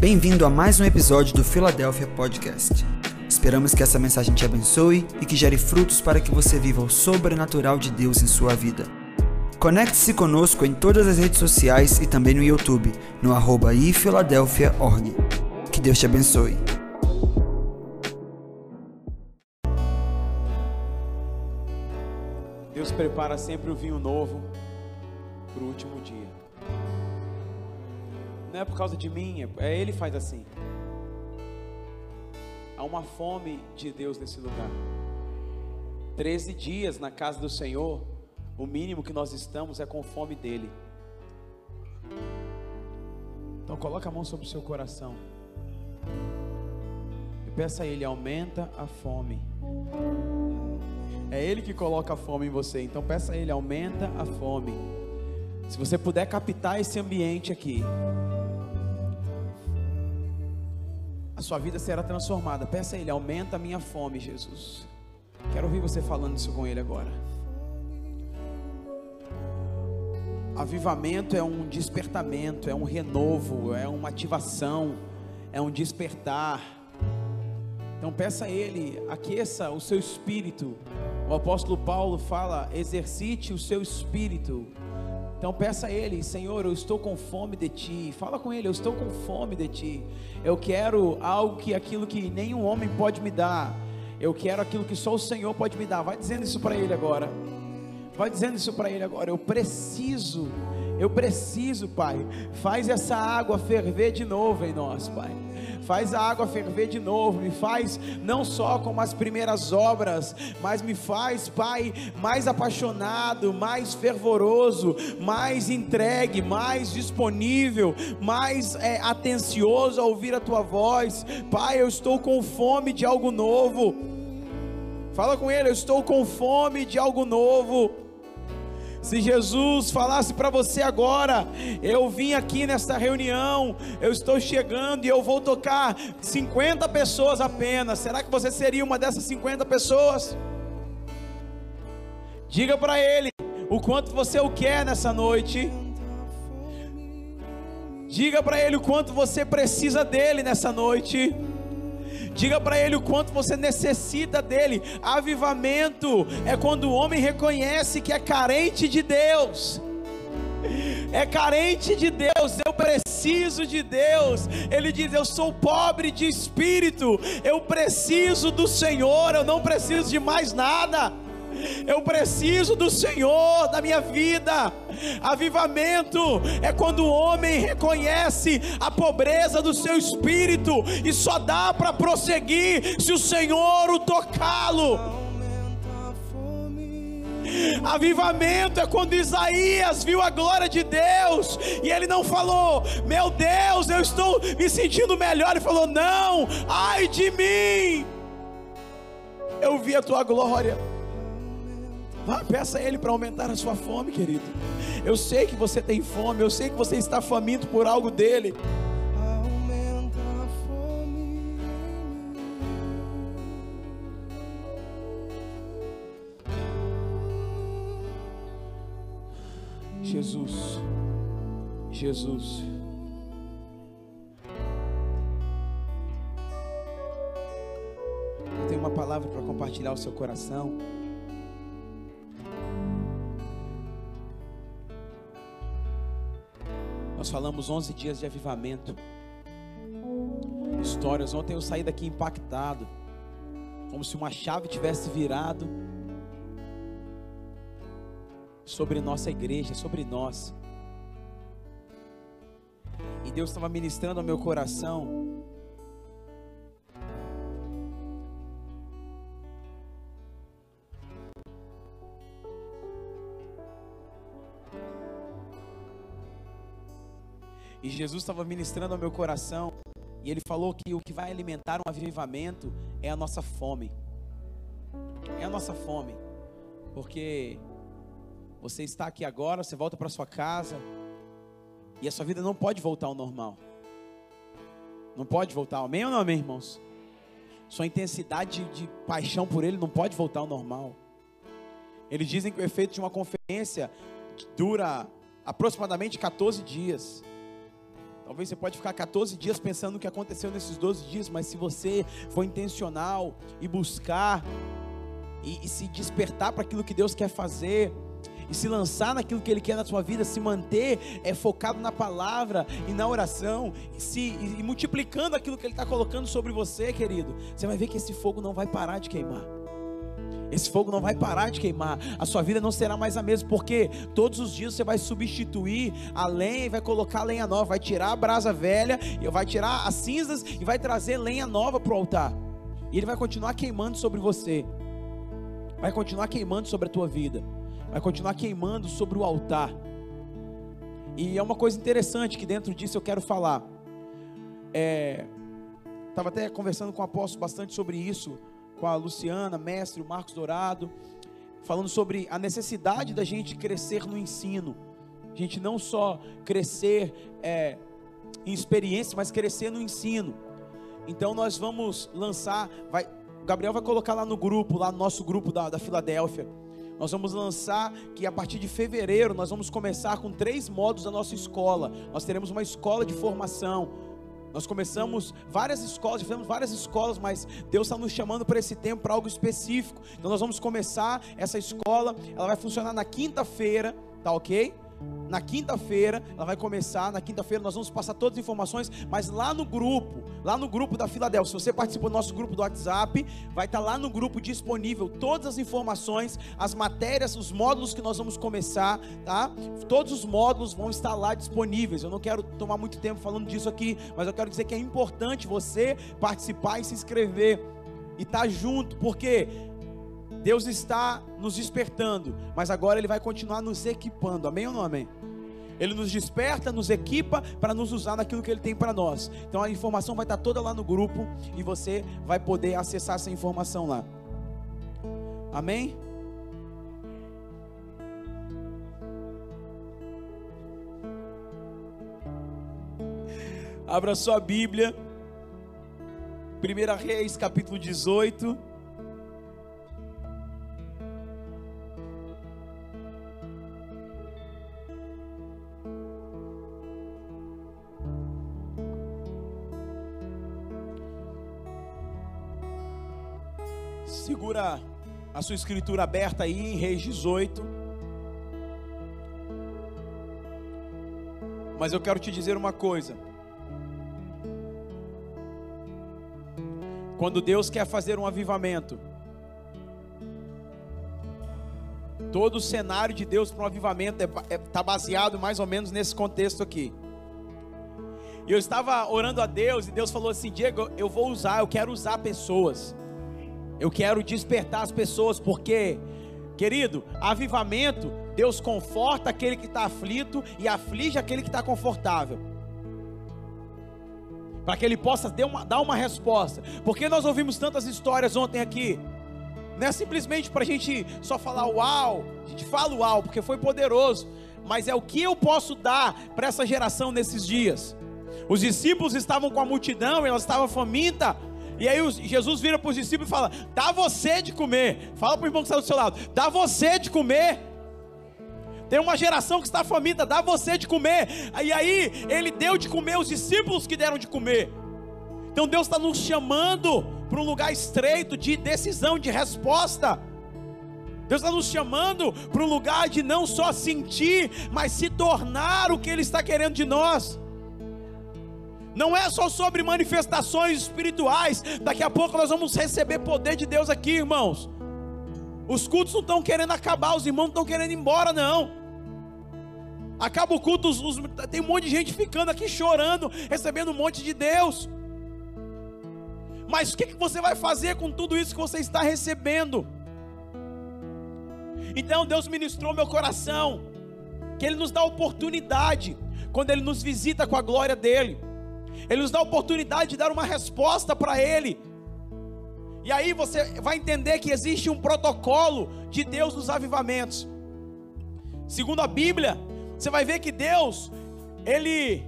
Bem-vindo a mais um episódio do Philadelphia Podcast. Esperamos que essa mensagem te abençoe e que gere frutos para que você viva o sobrenatural de Deus em sua vida. Conecte-se conosco em todas as redes sociais e também no YouTube, no arroba ifiladelphia.org. Que Deus te abençoe. Deus prepara sempre o vinho novo para o último dia. Não é por causa de mim, é, é Ele faz assim. Há uma fome de Deus nesse lugar. Treze dias na casa do Senhor, o mínimo que nós estamos é com fome dEle. Então coloca a mão sobre o seu coração. E peça a Ele, aumenta a fome. É Ele que coloca a fome em você. Então peça a Ele, aumenta a fome. Se você puder captar esse ambiente aqui, a sua vida será transformada. Peça a Ele, aumenta a minha fome, Jesus. Quero ouvir você falando isso com Ele agora. Avivamento é um despertamento, é um renovo, é uma ativação, é um despertar. Então peça a Ele, aqueça o seu espírito. O apóstolo Paulo fala: exercite o seu espírito. Então peça a Ele, Senhor, eu estou com fome de Ti. Fala com Ele, eu estou com fome de Ti. Eu quero algo que aquilo que nenhum homem pode me dar. Eu quero aquilo que só o Senhor pode me dar. Vai dizendo isso para Ele agora. Vai dizendo isso para Ele agora. Eu preciso, eu preciso, Pai. Faz essa água ferver de novo em nós, Pai. Faz a água ferver de novo, me faz não só como as primeiras obras, mas me faz, Pai, mais apaixonado, mais fervoroso, mais entregue, mais disponível, mais é, atencioso a ouvir a Tua voz. Pai, eu estou com fome de algo novo. Fala com Ele, eu estou com fome de algo novo. Se Jesus falasse para você agora, eu vim aqui nesta reunião, eu estou chegando e eu vou tocar 50 pessoas apenas, será que você seria uma dessas 50 pessoas? Diga para Ele o quanto você o quer nessa noite. Diga para Ele o quanto você precisa dele nessa noite. Diga para ele o quanto você necessita dele. Avivamento é quando o homem reconhece que é carente de Deus. É carente de Deus, eu preciso de Deus. Ele diz: Eu sou pobre de espírito, eu preciso do Senhor, eu não preciso de mais nada. Eu preciso do Senhor da minha vida. Avivamento é quando o homem reconhece a pobreza do seu espírito e só dá para prosseguir se o Senhor o tocá-lo. Avivamento é quando Isaías viu a glória de Deus e ele não falou, meu Deus, eu estou me sentindo melhor. Ele falou, não, ai de mim, eu vi a tua glória. Vá, peça a Ele para aumentar a sua fome, querido. Eu sei que você tem fome, eu sei que você está faminto por algo dele. Aumenta a fome. Jesus, Jesus. Eu tenho uma palavra para compartilhar ao seu coração. Nós falamos 11 dias de avivamento. Histórias. Ontem eu saí daqui impactado. Como se uma chave tivesse virado sobre nossa igreja, sobre nós. E Deus estava ministrando ao meu coração. E Jesus estava ministrando ao meu coração. E ele falou que o que vai alimentar um avivamento é a nossa fome. É a nossa fome. Porque você está aqui agora, você volta para sua casa. E a sua vida não pode voltar ao normal. Não pode voltar. Amém ou não amém, irmãos? Sua intensidade de paixão por ele não pode voltar ao normal. Eles dizem que o efeito de uma conferência dura aproximadamente 14 dias. Talvez você pode ficar 14 dias pensando no que aconteceu nesses 12 dias, mas se você for intencional e buscar e, e se despertar para aquilo que Deus quer fazer, e se lançar naquilo que Ele quer na sua vida, se manter é, focado na palavra e na oração, e, se, e, e multiplicando aquilo que Ele está colocando sobre você, querido, você vai ver que esse fogo não vai parar de queimar. Esse fogo não vai parar de queimar. A sua vida não será mais a mesma, porque todos os dias você vai substituir a lenha e vai colocar lenha nova, vai tirar a brasa velha e vai tirar as cinzas e vai trazer lenha nova para o altar. E ele vai continuar queimando sobre você. Vai continuar queimando sobre a tua vida. Vai continuar queimando sobre o altar. E é uma coisa interessante que dentro disso eu quero falar. É, Estava até conversando com o apóstolo bastante sobre isso com a Luciana, mestre, o Marcos Dourado, falando sobre a necessidade da gente crescer no ensino. A gente não só crescer é, em experiência, mas crescer no ensino. Então nós vamos lançar, vai, o Gabriel vai colocar lá no grupo, lá no nosso grupo da, da Filadélfia. Nós vamos lançar que a partir de fevereiro nós vamos começar com três modos da nossa escola. Nós teremos uma escola de formação nós começamos várias escolas, fizemos várias escolas, mas Deus está nos chamando para esse tempo, para algo específico. Então nós vamos começar essa escola, ela vai funcionar na quinta-feira, tá ok? Na quinta-feira, ela vai começar. Na quinta-feira, nós vamos passar todas as informações. Mas lá no grupo, lá no grupo da Filadélfia, se você participou do nosso grupo do WhatsApp, vai estar lá no grupo disponível todas as informações, as matérias, os módulos que nós vamos começar, tá? Todos os módulos vão estar lá disponíveis. Eu não quero tomar muito tempo falando disso aqui, mas eu quero dizer que é importante você participar e se inscrever e estar tá junto, porque Deus está nos despertando, mas agora Ele vai continuar nos equipando. Amém ou não amém? Ele nos desperta, nos equipa para nos usar naquilo que Ele tem para nós. Então a informação vai estar toda lá no grupo e você vai poder acessar essa informação lá. Amém? Abra sua Bíblia. 1 Reis, capítulo 18. Segura a sua escritura aberta aí em Reis 18. Mas eu quero te dizer uma coisa. Quando Deus quer fazer um avivamento, todo o cenário de Deus para um avivamento está é, é, tá baseado mais ou menos nesse contexto aqui. E eu estava orando a Deus e Deus falou assim: Diego, eu vou usar, eu quero usar pessoas. Eu quero despertar as pessoas, porque, querido, avivamento, Deus conforta aquele que está aflito e aflige aquele que está confortável. Para que ele possa dar uma, dar uma resposta. Porque nós ouvimos tantas histórias ontem aqui. Não é simplesmente para a gente só falar uau, a gente fala uau, porque foi poderoso. Mas é o que eu posso dar para essa geração nesses dias. Os discípulos estavam com a multidão, ela estava faminta e aí Jesus vira para os discípulos e fala: dá você de comer. Fala para o irmão que está do seu lado: dá você de comer. Tem uma geração que está faminta, dá você de comer. E aí ele deu de comer os discípulos que deram de comer. Então Deus está nos chamando para um lugar estreito de decisão, de resposta. Deus está nos chamando para um lugar de não só sentir, mas se tornar o que Ele está querendo de nós. Não é só sobre manifestações espirituais. Daqui a pouco nós vamos receber poder de Deus aqui, irmãos. Os cultos não estão querendo acabar, os irmãos não estão querendo ir embora, não. Acaba o culto, os, os, tem um monte de gente ficando aqui chorando, recebendo um monte de Deus. Mas o que, que você vai fazer com tudo isso que você está recebendo? Então Deus ministrou meu coração, que Ele nos dá oportunidade, quando Ele nos visita com a glória dEle. Ele nos dá a oportunidade de dar uma resposta para Ele. E aí você vai entender que existe um protocolo de Deus nos avivamentos. Segundo a Bíblia, você vai ver que Deus, Ele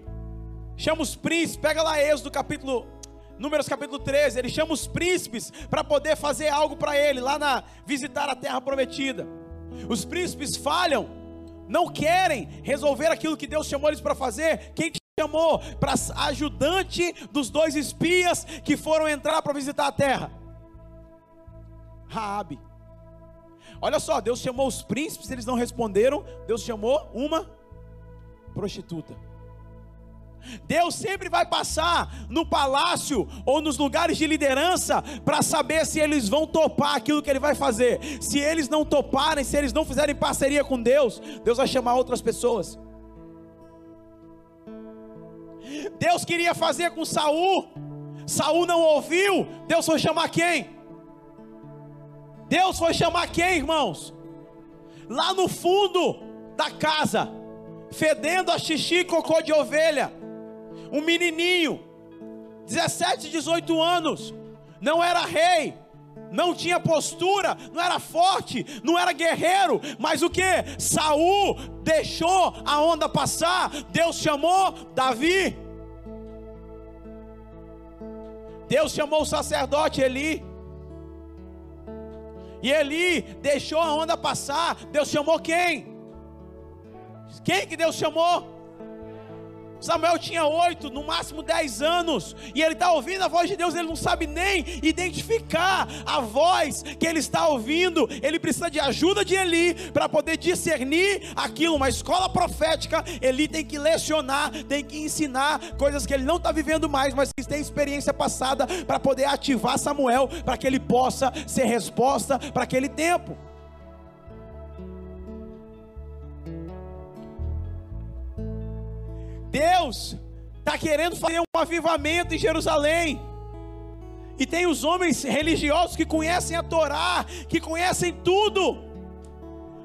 chama os príncipes, pega lá Êxodo capítulo, Números capítulo 13, Ele chama os príncipes para poder fazer algo para Ele, lá na, visitar a terra prometida. Os príncipes falham, não querem resolver aquilo que Deus chamou eles para fazer. Quem chamou para ajudante dos dois espias que foram entrar para visitar a terra? Raabe. Olha só, Deus chamou os príncipes, eles não responderam. Deus chamou uma prostituta. Deus sempre vai passar no palácio ou nos lugares de liderança para saber se eles vão topar aquilo que ele vai fazer. Se eles não toparem, se eles não fizerem parceria com Deus, Deus vai chamar outras pessoas. Deus queria fazer com Saul, Saul não ouviu, Deus foi chamar quem? Deus foi chamar quem, irmãos? Lá no fundo da casa, fedendo a xixi e cocô de ovelha, um menininho, 17, 18 anos, não era rei, não tinha postura, não era forte, não era guerreiro, mas o que? Saul deixou a onda passar, Deus chamou Davi. Deus chamou o sacerdote Eli. E Eli deixou a onda passar. Deus chamou quem? Quem que Deus chamou? Samuel tinha oito, no máximo dez anos, e ele está ouvindo a voz de Deus, ele não sabe nem identificar a voz que ele está ouvindo, ele precisa de ajuda de Eli para poder discernir aquilo. Uma escola profética, Eli tem que lecionar, tem que ensinar coisas que ele não está vivendo mais, mas que tem experiência passada para poder ativar Samuel, para que ele possa ser resposta para aquele tempo. Deus está querendo fazer um avivamento em Jerusalém. E tem os homens religiosos que conhecem a Torá, que conhecem tudo.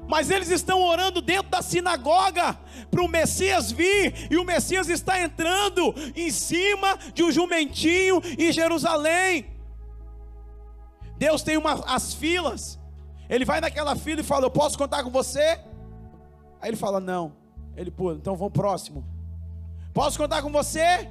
Mas eles estão orando dentro da sinagoga para o Messias vir, e o Messias está entrando em cima de um jumentinho em Jerusalém. Deus tem uma, as filas. Ele vai naquela fila e fala: Eu posso contar com você? Aí ele fala: Não. Ele, pô, então vamos próximo. Posso contar com você?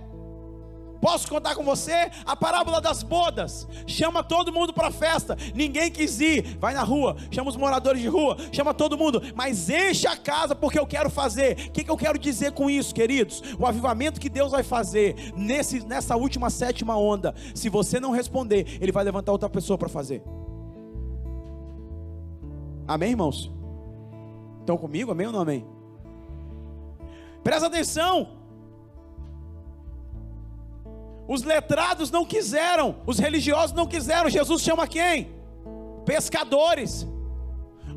Posso contar com você? A parábola das bodas. Chama todo mundo para a festa. Ninguém quis ir. Vai na rua, chama os moradores de rua, chama todo mundo, mas enche a casa porque eu quero fazer. O que, que eu quero dizer com isso, queridos? O avivamento que Deus vai fazer nesse, nessa última sétima onda. Se você não responder, Ele vai levantar outra pessoa para fazer. Amém, irmãos? Estão comigo? Amém ou não amém? Presta atenção. Os letrados não quiseram, os religiosos não quiseram. Jesus chama quem? Pescadores.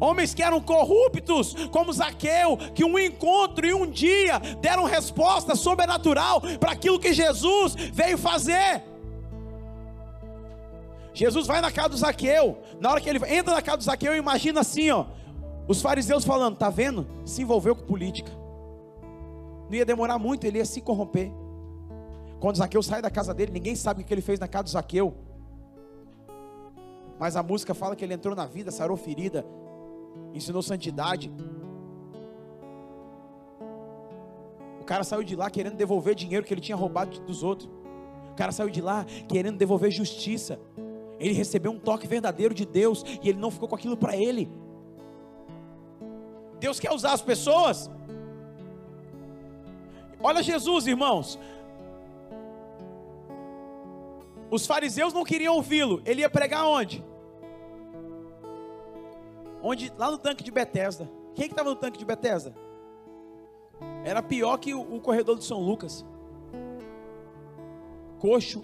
Homens que eram corruptos, como Zaqueu, que um encontro e um dia deram resposta sobrenatural para aquilo que Jesus veio fazer. Jesus vai na casa do Zaqueu. Na hora que ele entra na casa do Zaqueu, imagina assim, ó, os fariseus falando: "Tá vendo? Se envolveu com política. Não ia demorar muito, ele ia se corromper. Quando Zaqueu sai da casa dele, ninguém sabe o que ele fez na casa do Zaqueu. Mas a música fala que ele entrou na vida, sarou ferida, ensinou santidade. O cara saiu de lá querendo devolver dinheiro que ele tinha roubado dos outros. O cara saiu de lá querendo devolver justiça. Ele recebeu um toque verdadeiro de Deus e ele não ficou com aquilo para ele. Deus quer usar as pessoas. Olha Jesus, irmãos. Os fariseus não queriam ouvi-lo. Ele ia pregar onde? Onde? Lá no tanque de Betesda. Quem que estava no tanque de Betesda? Era pior que o, o corredor de São Lucas. Coxo,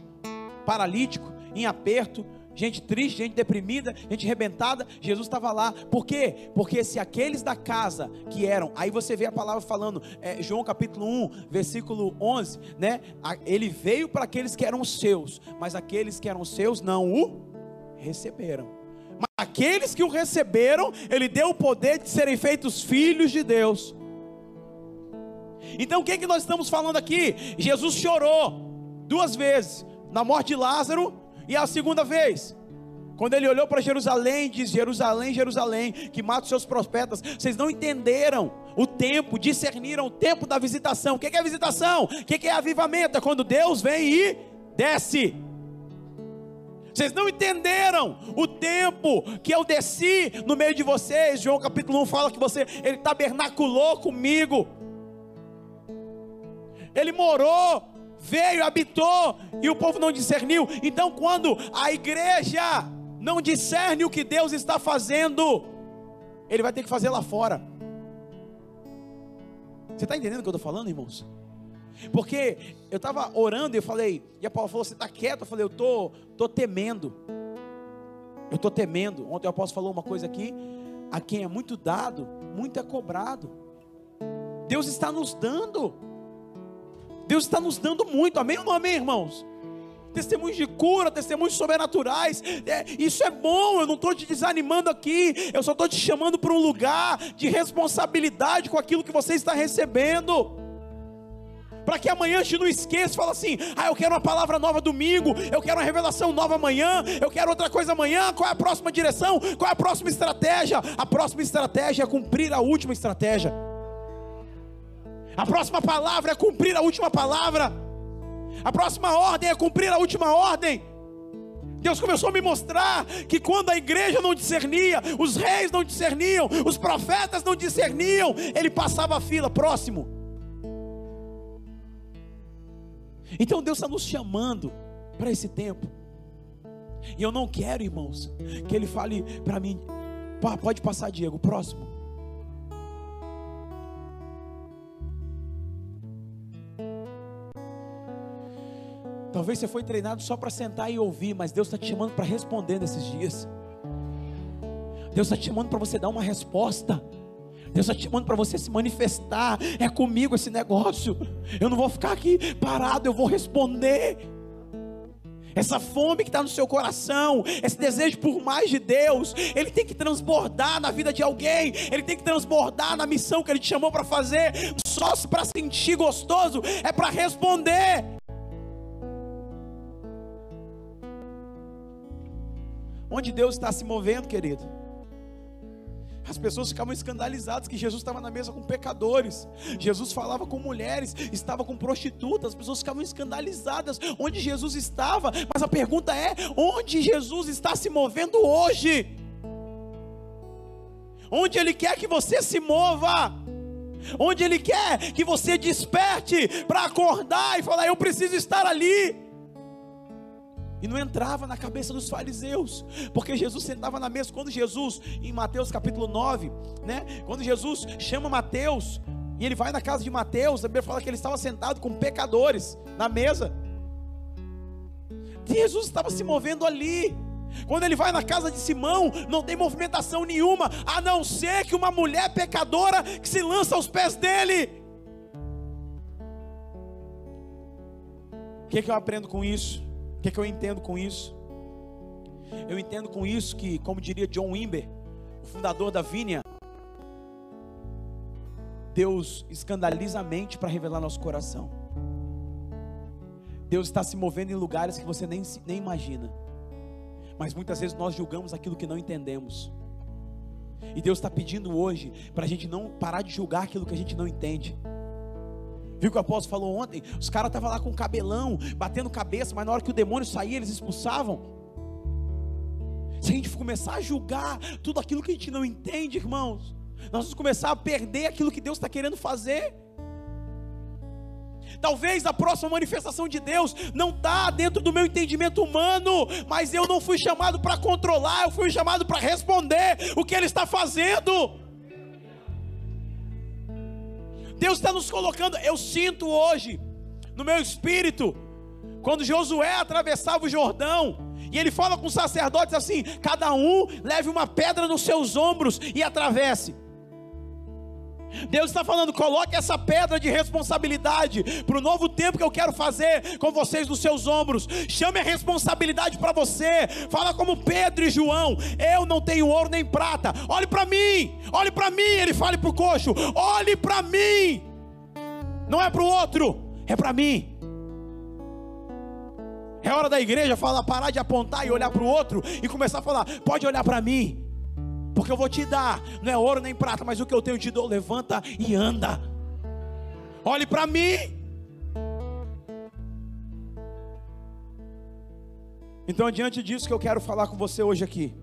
paralítico, em aperto, gente triste, gente deprimida, gente arrebentada, Jesus estava lá. Por quê? Porque se aqueles da casa que eram, aí você vê a palavra falando, é, João capítulo 1, versículo 11, né? Ele veio para aqueles que eram seus, mas aqueles que eram seus não o receberam. Mas aqueles que o receberam, ele deu o poder de serem feitos filhos de Deus. Então o que, é que nós estamos falando aqui? Jesus chorou duas vezes, na morte de Lázaro e a segunda vez, quando ele olhou para Jerusalém, diz: Jerusalém, Jerusalém, que mata os seus profetas. Vocês não entenderam o tempo, discerniram o tempo da visitação. O que é visitação? O que é avivamento? É quando Deus vem e desce. Vocês não entenderam o tempo que eu desci no meio de vocês. João capítulo 1 fala que você, ele tabernaculou comigo. Ele morou, veio, habitou e o povo não discerniu. Então, quando a igreja não discerne o que Deus está fazendo, ele vai ter que fazer lá fora. Você está entendendo o que eu estou falando, irmãos? Porque eu estava orando e eu falei, e a Paula falou: Você está quieto? Eu falei: Eu estou tô, tô temendo. Eu estou temendo. Ontem o apóstolo falou uma coisa aqui: a quem é muito dado, muito é cobrado. Deus está nos dando. Deus está nos dando muito. Amém ou não amém, irmãos? Testemunhos de cura, testemunhos sobrenaturais. É, isso é bom. Eu não estou te desanimando aqui. Eu só estou te chamando para um lugar de responsabilidade com aquilo que você está recebendo para que amanhã a gente não esqueça, fala assim: ah, eu quero uma palavra nova domingo, eu quero uma revelação nova amanhã, eu quero outra coisa amanhã. Qual é a próxima direção? Qual é a próxima estratégia? A próxima estratégia é cumprir a última estratégia. A próxima palavra é cumprir a última palavra. A próxima ordem é cumprir a última ordem. Deus começou a me mostrar que quando a igreja não discernia, os reis não discerniam, os profetas não discerniam, ele passava a fila próximo. Então Deus está nos chamando para esse tempo. E eu não quero, irmãos, que Ele fale para mim, pode passar, Diego, próximo. Talvez você foi treinado só para sentar e ouvir, mas Deus está te chamando para responder nesses dias. Deus está te chamando para você dar uma resposta. Deus está te chamando para você se manifestar. É comigo esse negócio. Eu não vou ficar aqui parado, eu vou responder. Essa fome que está no seu coração, esse desejo por mais de Deus, ele tem que transbordar na vida de alguém, ele tem que transbordar na missão que ele te chamou para fazer. Só para sentir gostoso é para responder. Onde Deus está se movendo, querido? As pessoas ficavam escandalizadas que Jesus estava na mesa com pecadores. Jesus falava com mulheres, estava com prostitutas. As pessoas ficavam escandalizadas onde Jesus estava. Mas a pergunta é: onde Jesus está se movendo hoje? Onde Ele quer que você se mova? Onde Ele quer que você desperte para acordar e falar: Eu preciso estar ali. E não entrava na cabeça dos fariseus, porque Jesus sentava na mesa. Quando Jesus, em Mateus capítulo 9, né? Quando Jesus chama Mateus, e ele vai na casa de Mateus, a Bíblia fala que ele estava sentado com pecadores na mesa. Jesus estava se movendo ali. Quando ele vai na casa de Simão, não tem movimentação nenhuma, a não ser que uma mulher pecadora que se lança aos pés dele. O que, é que eu aprendo com isso? O que, é que eu entendo com isso? Eu entendo com isso que, como diria John Wimber, o fundador da Vinha, Deus escandaliza a mente para revelar nosso coração. Deus está se movendo em lugares que você nem, nem imagina. Mas muitas vezes nós julgamos aquilo que não entendemos. E Deus está pedindo hoje para a gente não parar de julgar aquilo que a gente não entende. Viu que o apóstolo falou ontem? Os caras estavam lá com cabelão, batendo cabeça, mas na hora que o demônio saía, eles expulsavam. Se a gente começar a julgar tudo aquilo que a gente não entende, irmãos, nós vamos começar a perder aquilo que Deus está querendo fazer. Talvez a próxima manifestação de Deus não está dentro do meu entendimento humano, mas eu não fui chamado para controlar, eu fui chamado para responder o que Ele está fazendo. Deus está nos colocando. Eu sinto hoje, no meu espírito, quando Josué atravessava o Jordão, e ele fala com os sacerdotes assim: cada um leve uma pedra nos seus ombros e atravesse. Deus está falando, coloque essa pedra de responsabilidade para o novo tempo que eu quero fazer com vocês nos seus ombros. Chame a responsabilidade para você. Fala como Pedro e João: Eu não tenho ouro nem prata. Olhe para mim, olhe para mim. Ele fale para o coxo: Olhe para mim. Não é para o outro, é para mim. É hora da igreja falar, parar de apontar e olhar para o outro e começar a falar: Pode olhar para mim porque eu vou te dar, não é ouro nem prata, mas o que eu tenho te dou, levanta e anda. Olhe para mim. Então, diante disso que eu quero falar com você hoje aqui.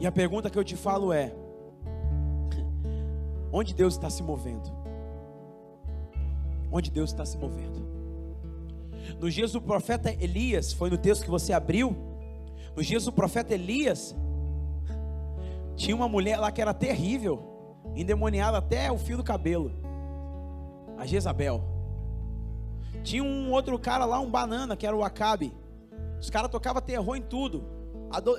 E a pergunta que eu te falo é: onde Deus está se movendo. Onde Deus está se movendo. Nos dias do profeta Elias, foi no texto que você abriu. Nos dias do profeta Elias, tinha uma mulher lá que era terrível, endemoniada até o fio do cabelo. A Jezabel. Tinha um outro cara lá, um banana, que era o Acabe. Os caras tocavam terror em tudo.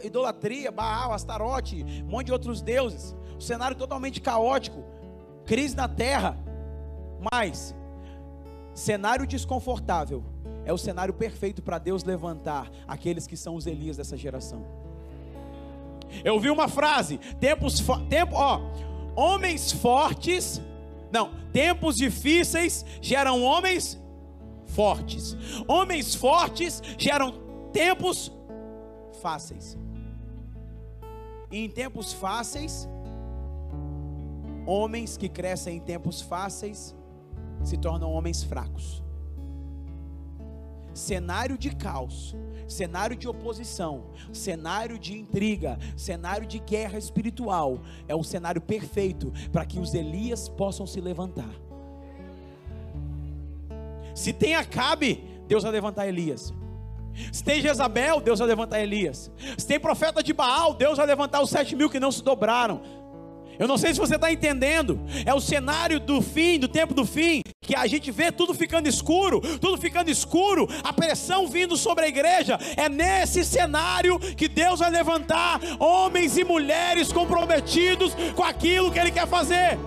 Idolatria, Baal, Astarote, um monte de outros deuses. O cenário totalmente caótico. Crise na terra. Mas, cenário desconfortável é o cenário perfeito para Deus levantar aqueles que são os Elias dessa geração. Eu vi uma frase: tempos, tempo, ó, homens fortes, não, tempos difíceis geram homens fortes. Homens fortes geram tempos fáceis. E em tempos fáceis, homens que crescem em tempos fáceis se tornam homens fracos cenário de caos, cenário de oposição, cenário de intriga, cenário de guerra espiritual, é o cenário perfeito para que os Elias possam se levantar. Se tem Acabe, Deus vai levantar Elias. Se tem Jezabel, Deus vai levantar Elias. Se tem profeta de Baal, Deus vai levantar os sete mil que não se dobraram. Eu não sei se você está entendendo. É o cenário do fim, do tempo do fim, que a gente vê tudo ficando escuro, tudo ficando escuro, a pressão vindo sobre a igreja. É nesse cenário que Deus vai levantar homens e mulheres comprometidos com aquilo que Ele quer fazer.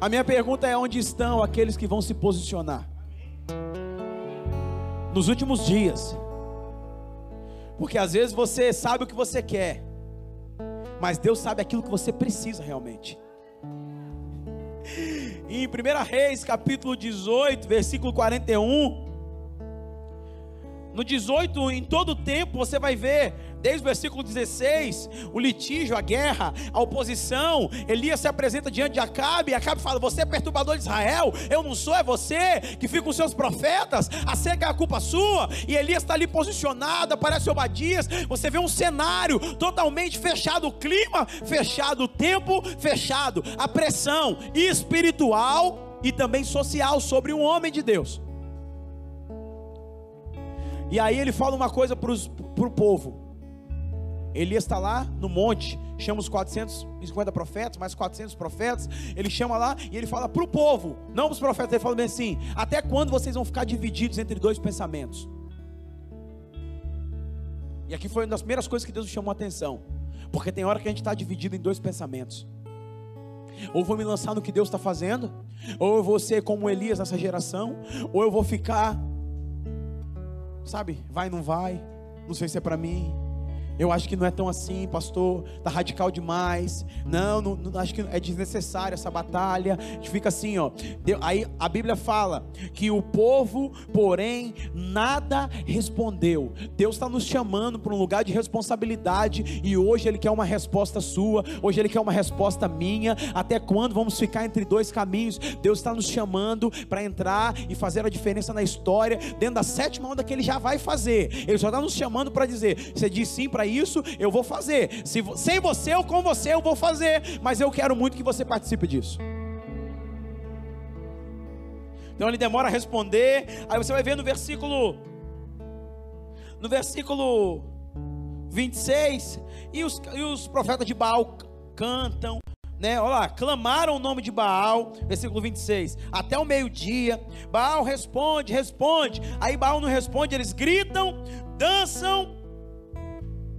A minha pergunta é: onde estão aqueles que vão se posicionar? Nos últimos dias, porque às vezes você sabe o que você quer, mas Deus sabe aquilo que você precisa realmente. Em 1 Reis, capítulo 18, versículo 41, no 18, em todo o tempo, você vai ver, desde o versículo 16, o litígio, a guerra, a oposição. Elias se apresenta diante de Acabe, e Acabe fala: Você é perturbador de Israel, eu não sou, é você que fica com seus profetas, a seca é a culpa sua. E Elias está ali posicionado, aparece Obadias. Você vê um cenário totalmente fechado, o clima fechado, o tempo fechado, a pressão espiritual e também social sobre um homem de Deus. E aí ele fala uma coisa para o povo. Elias está lá no monte, chama os 450 profetas, mais 400 profetas. Ele chama lá e ele fala para o povo, não para os profetas. Ele fala bem assim: Até quando vocês vão ficar divididos entre dois pensamentos? E aqui foi uma das primeiras coisas que Deus chamou a atenção, porque tem hora que a gente está dividido em dois pensamentos. Ou vou me lançar no que Deus está fazendo, ou eu vou ser como Elias nessa geração, ou eu vou ficar Sabe, vai, não vai, não sei se é para mim. Eu acho que não é tão assim, pastor. Tá radical demais. Não, não, não, acho que é desnecessária essa batalha. A gente fica assim, ó. Aí a Bíblia fala que o povo, porém, nada respondeu. Deus está nos chamando para um lugar de responsabilidade e hoje Ele quer uma resposta sua. Hoje Ele quer uma resposta minha. Até quando vamos ficar entre dois caminhos? Deus está nos chamando para entrar e fazer a diferença na história dentro da sétima onda que Ele já vai fazer. Ele só está nos chamando para dizer: você diz sim para isso, eu vou fazer. Se, sem você ou com você, eu vou fazer. Mas eu quero muito que você participe disso. Então ele demora a responder. Aí você vai ver no versículo. No versículo 26. E os, e os profetas de Baal cantam, né? Olha lá, clamaram o nome de Baal, versículo 26, até o meio-dia. Baal responde, responde. Aí Baal não responde, eles gritam, dançam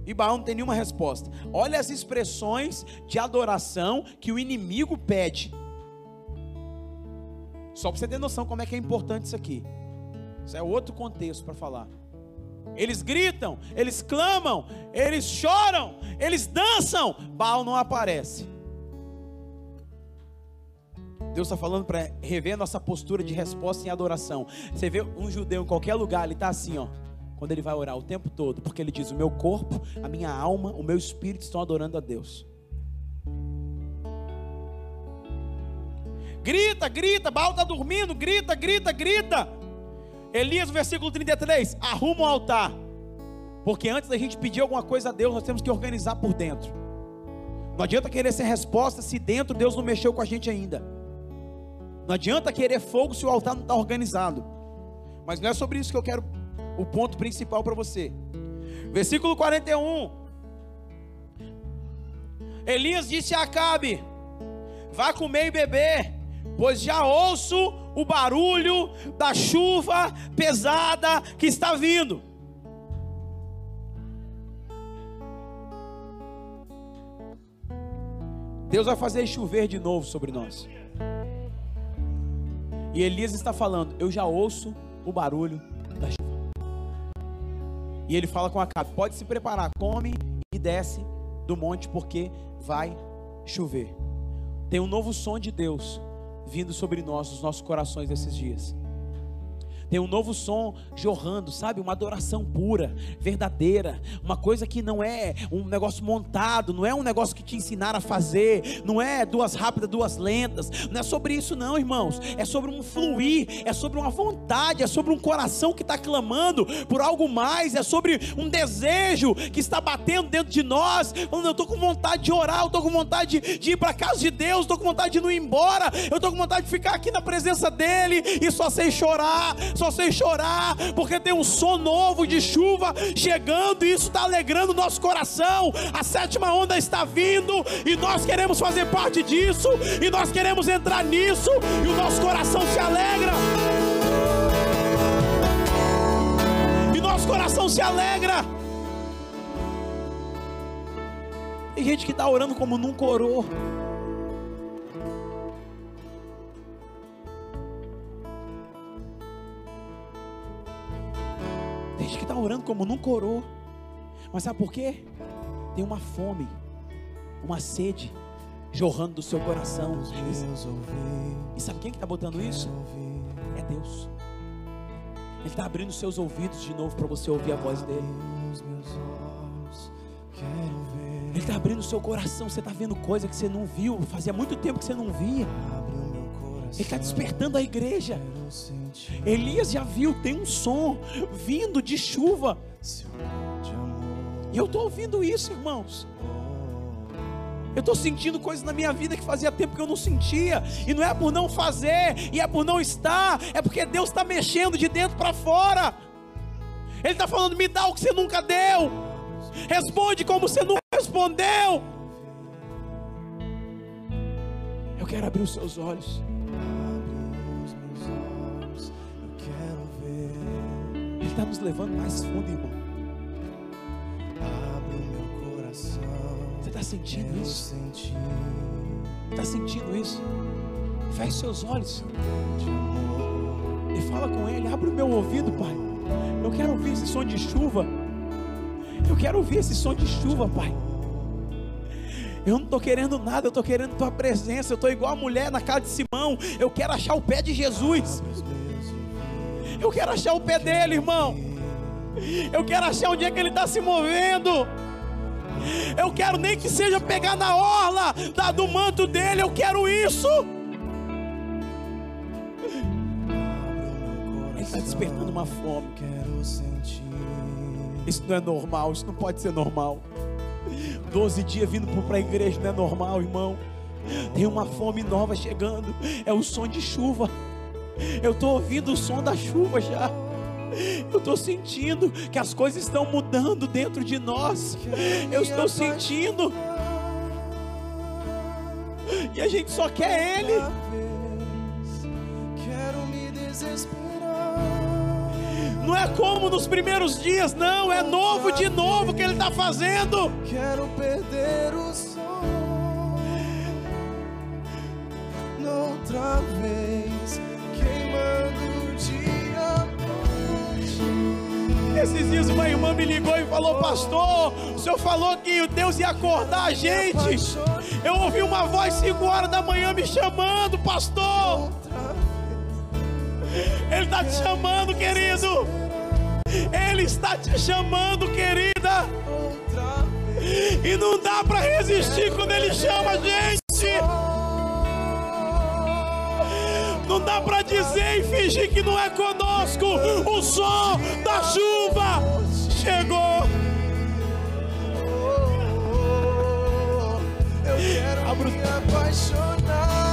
e Baal não tem nenhuma resposta. Olha as expressões de adoração que o inimigo pede. Só para você ter noção como é que é importante isso aqui. Isso é outro contexto para falar. Eles gritam, eles clamam, eles choram, eles dançam. Baal não aparece. Deus está falando para rever nossa postura de resposta em adoração. Você vê um judeu em qualquer lugar, ele está assim, ó quando ele vai orar o tempo todo, porque ele diz: O meu corpo, a minha alma, o meu espírito estão adorando a Deus. Grita, grita, Baal está dormindo, grita, grita, grita. Elias, versículo 33, arruma o altar. Porque antes da gente pedir alguma coisa a Deus, nós temos que organizar por dentro. Não adianta querer ser resposta se dentro Deus não mexeu com a gente ainda. Não adianta querer fogo se o altar não está organizado. Mas não é sobre isso que eu quero o ponto principal para você. Versículo 41. Elias disse a Acabe: Vá comer e beber, pois já ouço o barulho da chuva pesada que está vindo. Deus vai fazer chover de novo sobre nós. E Elias está falando: Eu já ouço o barulho. E ele fala com Acabe: Pode se preparar, come e desce do monte, porque vai chover. Tem um novo som de Deus vindo sobre nós, os nossos corações esses dias. Tem um novo som jorrando, sabe? Uma adoração pura, verdadeira. Uma coisa que não é um negócio montado, não é um negócio que te ensinaram a fazer, não é duas rápidas, duas lentas. Não é sobre isso, não, irmãos. É sobre um fluir, é sobre uma vontade, é sobre um coração que está clamando por algo mais, é sobre um desejo que está batendo dentro de nós. Falando, eu estou com vontade de orar, eu estou com vontade de ir para a casa de Deus, estou com vontade de não ir embora, eu estou com vontade de ficar aqui na presença dEle e só sei chorar, só sei chorar, porque tem um som novo de chuva chegando e isso está alegrando o nosso coração. A sétima onda está vindo e nós queremos fazer parte disso, e nós queremos entrar nisso, e o nosso coração se alegra. E nosso coração se alegra. Tem gente que está orando como nunca orou. Está orando como nunca orou. Mas sabe por quê? Tem uma fome, uma sede jorrando do seu coração. E sabe quem que está botando isso? É Deus. Ele está abrindo seus ouvidos de novo para você ouvir a voz dele. Ele está abrindo o seu coração. Você está vendo coisa que você não viu. Fazia muito tempo que você não via. Ele está despertando a igreja. Elias já viu, tem um som vindo de chuva. E eu estou ouvindo isso, irmãos. Eu estou sentindo coisas na minha vida que fazia tempo que eu não sentia. E não é por não fazer, e é por não estar, é porque Deus está mexendo de dentro para fora. Ele está falando: me dá o que você nunca deu. Responde como você nunca respondeu. Eu quero abrir os seus olhos. Ele está nos levando mais fundo, irmão. Abre o meu coração. Você está sentindo isso? Está sentindo isso? Feche seus olhos e fala com Ele. Abre o meu ouvido, Pai. Eu quero ouvir esse som de chuva. Eu quero ouvir esse som de chuva, Pai. Eu não estou querendo nada, eu estou querendo tua presença. Eu estou igual a mulher na casa de Simão. Eu quero achar o pé de Jesus. Eu quero achar o pé dele, irmão. Eu quero achar onde é que ele está se movendo. Eu quero nem que seja pegar na orla da, do manto dele. Eu quero isso. Ele está despertando uma fome. Quero sentir. Isso não é normal, isso não pode ser normal. Doze dias vindo para a igreja não é normal, irmão. Tem uma fome nova chegando. É o som de chuva. Eu estou ouvindo o som da chuva já. Eu estou sentindo que as coisas estão mudando dentro de nós. Eu estou sentindo. E a gente só quer Ele. Outra vez, Quero me desesperar. Não é como nos primeiros dias, não. É novo de novo que Ele está fazendo. Quero perder o som. Outra vez, Esses dias uma irmã me ligou e falou: Pastor, o senhor falou que Deus ia acordar a gente. Eu ouvi uma voz 5 horas da manhã me chamando, pastor. Ele está te chamando, querido. Ele está te chamando, querida. E não dá para resistir quando Ele chama a gente. Não dá para dizer e fingir que não é conosco. O sol da chuva chegou. Eu quero me apaixonar.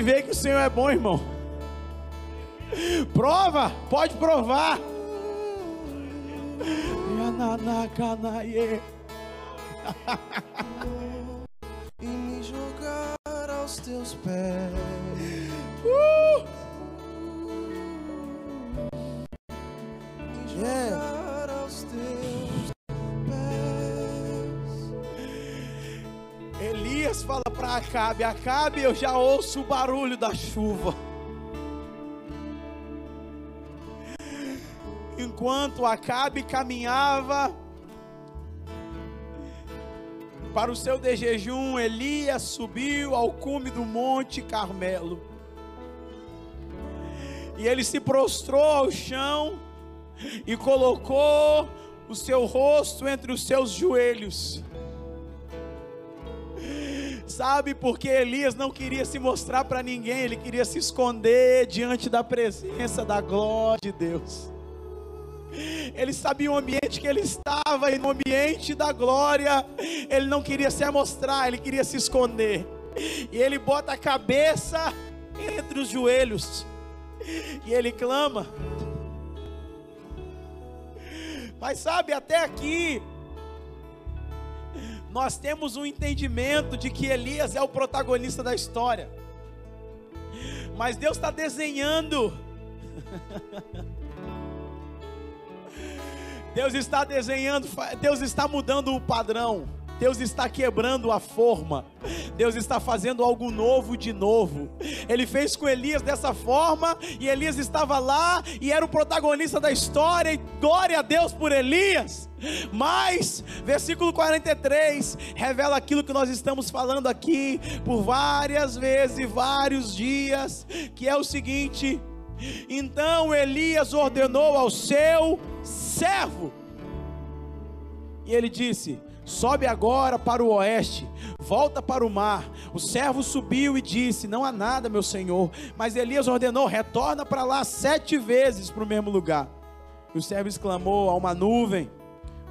Vê que o Senhor é bom, irmão. Prova, pode provar. E me jogar aos teus pés. Uh! Fala para Acabe: Acabe, eu já ouço o barulho da chuva. Enquanto Acabe caminhava para o seu de jejum, Elias subiu ao cume do Monte Carmelo. E ele se prostrou ao chão e colocou o seu rosto entre os seus joelhos. Sabe porque Elias não queria se mostrar para ninguém, ele queria se esconder diante da presença da glória de Deus. Ele sabia o ambiente que ele estava e no ambiente da glória, ele não queria se mostrar, ele queria se esconder. E ele bota a cabeça entre os joelhos e ele clama. Mas sabe, até aqui nós temos um entendimento de que Elias é o protagonista da história. Mas Deus está desenhando. Deus está desenhando, Deus está mudando o padrão. Deus está quebrando a forma. Deus está fazendo algo novo de novo. Ele fez com Elias dessa forma, e Elias estava lá e era o protagonista da história, e glória a Deus por Elias. Mas, versículo 43 revela aquilo que nós estamos falando aqui por várias vezes vários dias, que é o seguinte: então Elias ordenou ao seu servo, e ele disse: Sobe agora para o oeste, volta para o mar. O servo subiu e disse: Não há nada, meu senhor. Mas Elias ordenou: Retorna para lá sete vezes para o mesmo lugar. E o servo exclamou: Há uma nuvem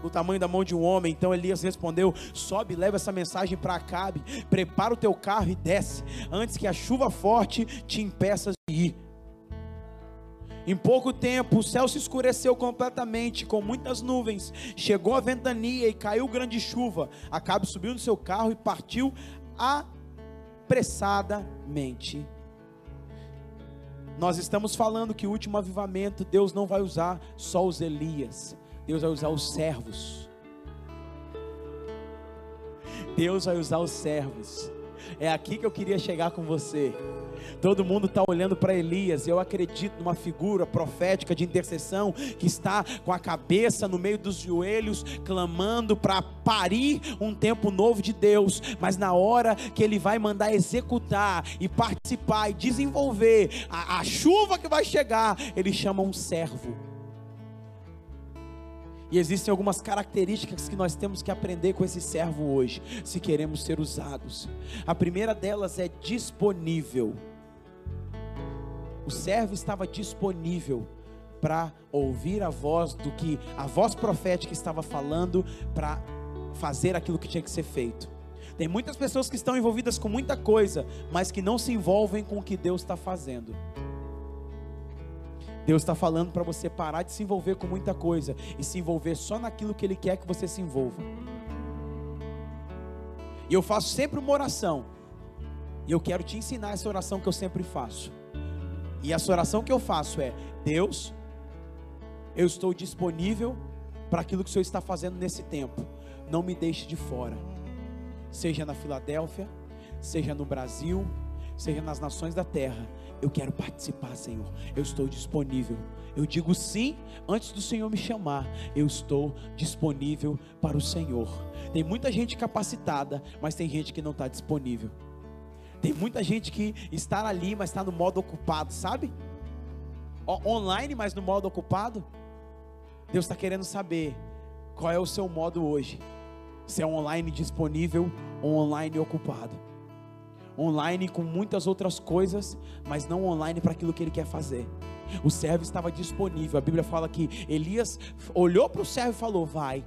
do tamanho da mão de um homem. Então Elias respondeu: Sobe, leva essa mensagem para Acabe. Prepara o teu carro e desce, antes que a chuva forte te impeça de ir. Em pouco tempo, o céu se escureceu completamente, com muitas nuvens. Chegou a ventania e caiu grande chuva. Acabe subiu no seu carro e partiu apressadamente. Nós estamos falando que o último avivamento, Deus não vai usar só os Elias, Deus vai usar os servos. Deus vai usar os servos. É aqui que eu queria chegar com você. Todo mundo está olhando para Elias. Eu acredito numa figura profética de intercessão que está com a cabeça no meio dos joelhos, clamando para parir um tempo novo de Deus. Mas na hora que ele vai mandar executar e participar e desenvolver a, a chuva que vai chegar, ele chama um servo. E existem algumas características que nós temos que aprender com esse servo hoje, se queremos ser usados. A primeira delas é disponível. O servo estava disponível para ouvir a voz do que a voz profética estava falando para fazer aquilo que tinha que ser feito. Tem muitas pessoas que estão envolvidas com muita coisa, mas que não se envolvem com o que Deus está fazendo. Deus está falando para você parar de se envolver com muita coisa e se envolver só naquilo que Ele quer que você se envolva. E eu faço sempre uma oração. E eu quero te ensinar essa oração que eu sempre faço. E essa oração que eu faço é: Deus, eu estou disponível para aquilo que o Senhor está fazendo nesse tempo. Não me deixe de fora. Seja na Filadélfia, seja no Brasil, seja nas nações da terra eu quero participar, Senhor. Eu estou disponível. Eu digo sim antes do Senhor me chamar. Eu estou disponível para o Senhor. Tem muita gente capacitada, mas tem gente que não está disponível. Tem muita gente que está ali, mas está no modo ocupado, sabe? online, mas no modo ocupado. Deus está querendo saber qual é o seu modo hoje. Se é online disponível ou online ocupado online com muitas outras coisas, mas não online para aquilo que ele quer fazer. O servo estava disponível. A Bíblia fala que Elias olhou para o servo e falou: Vai.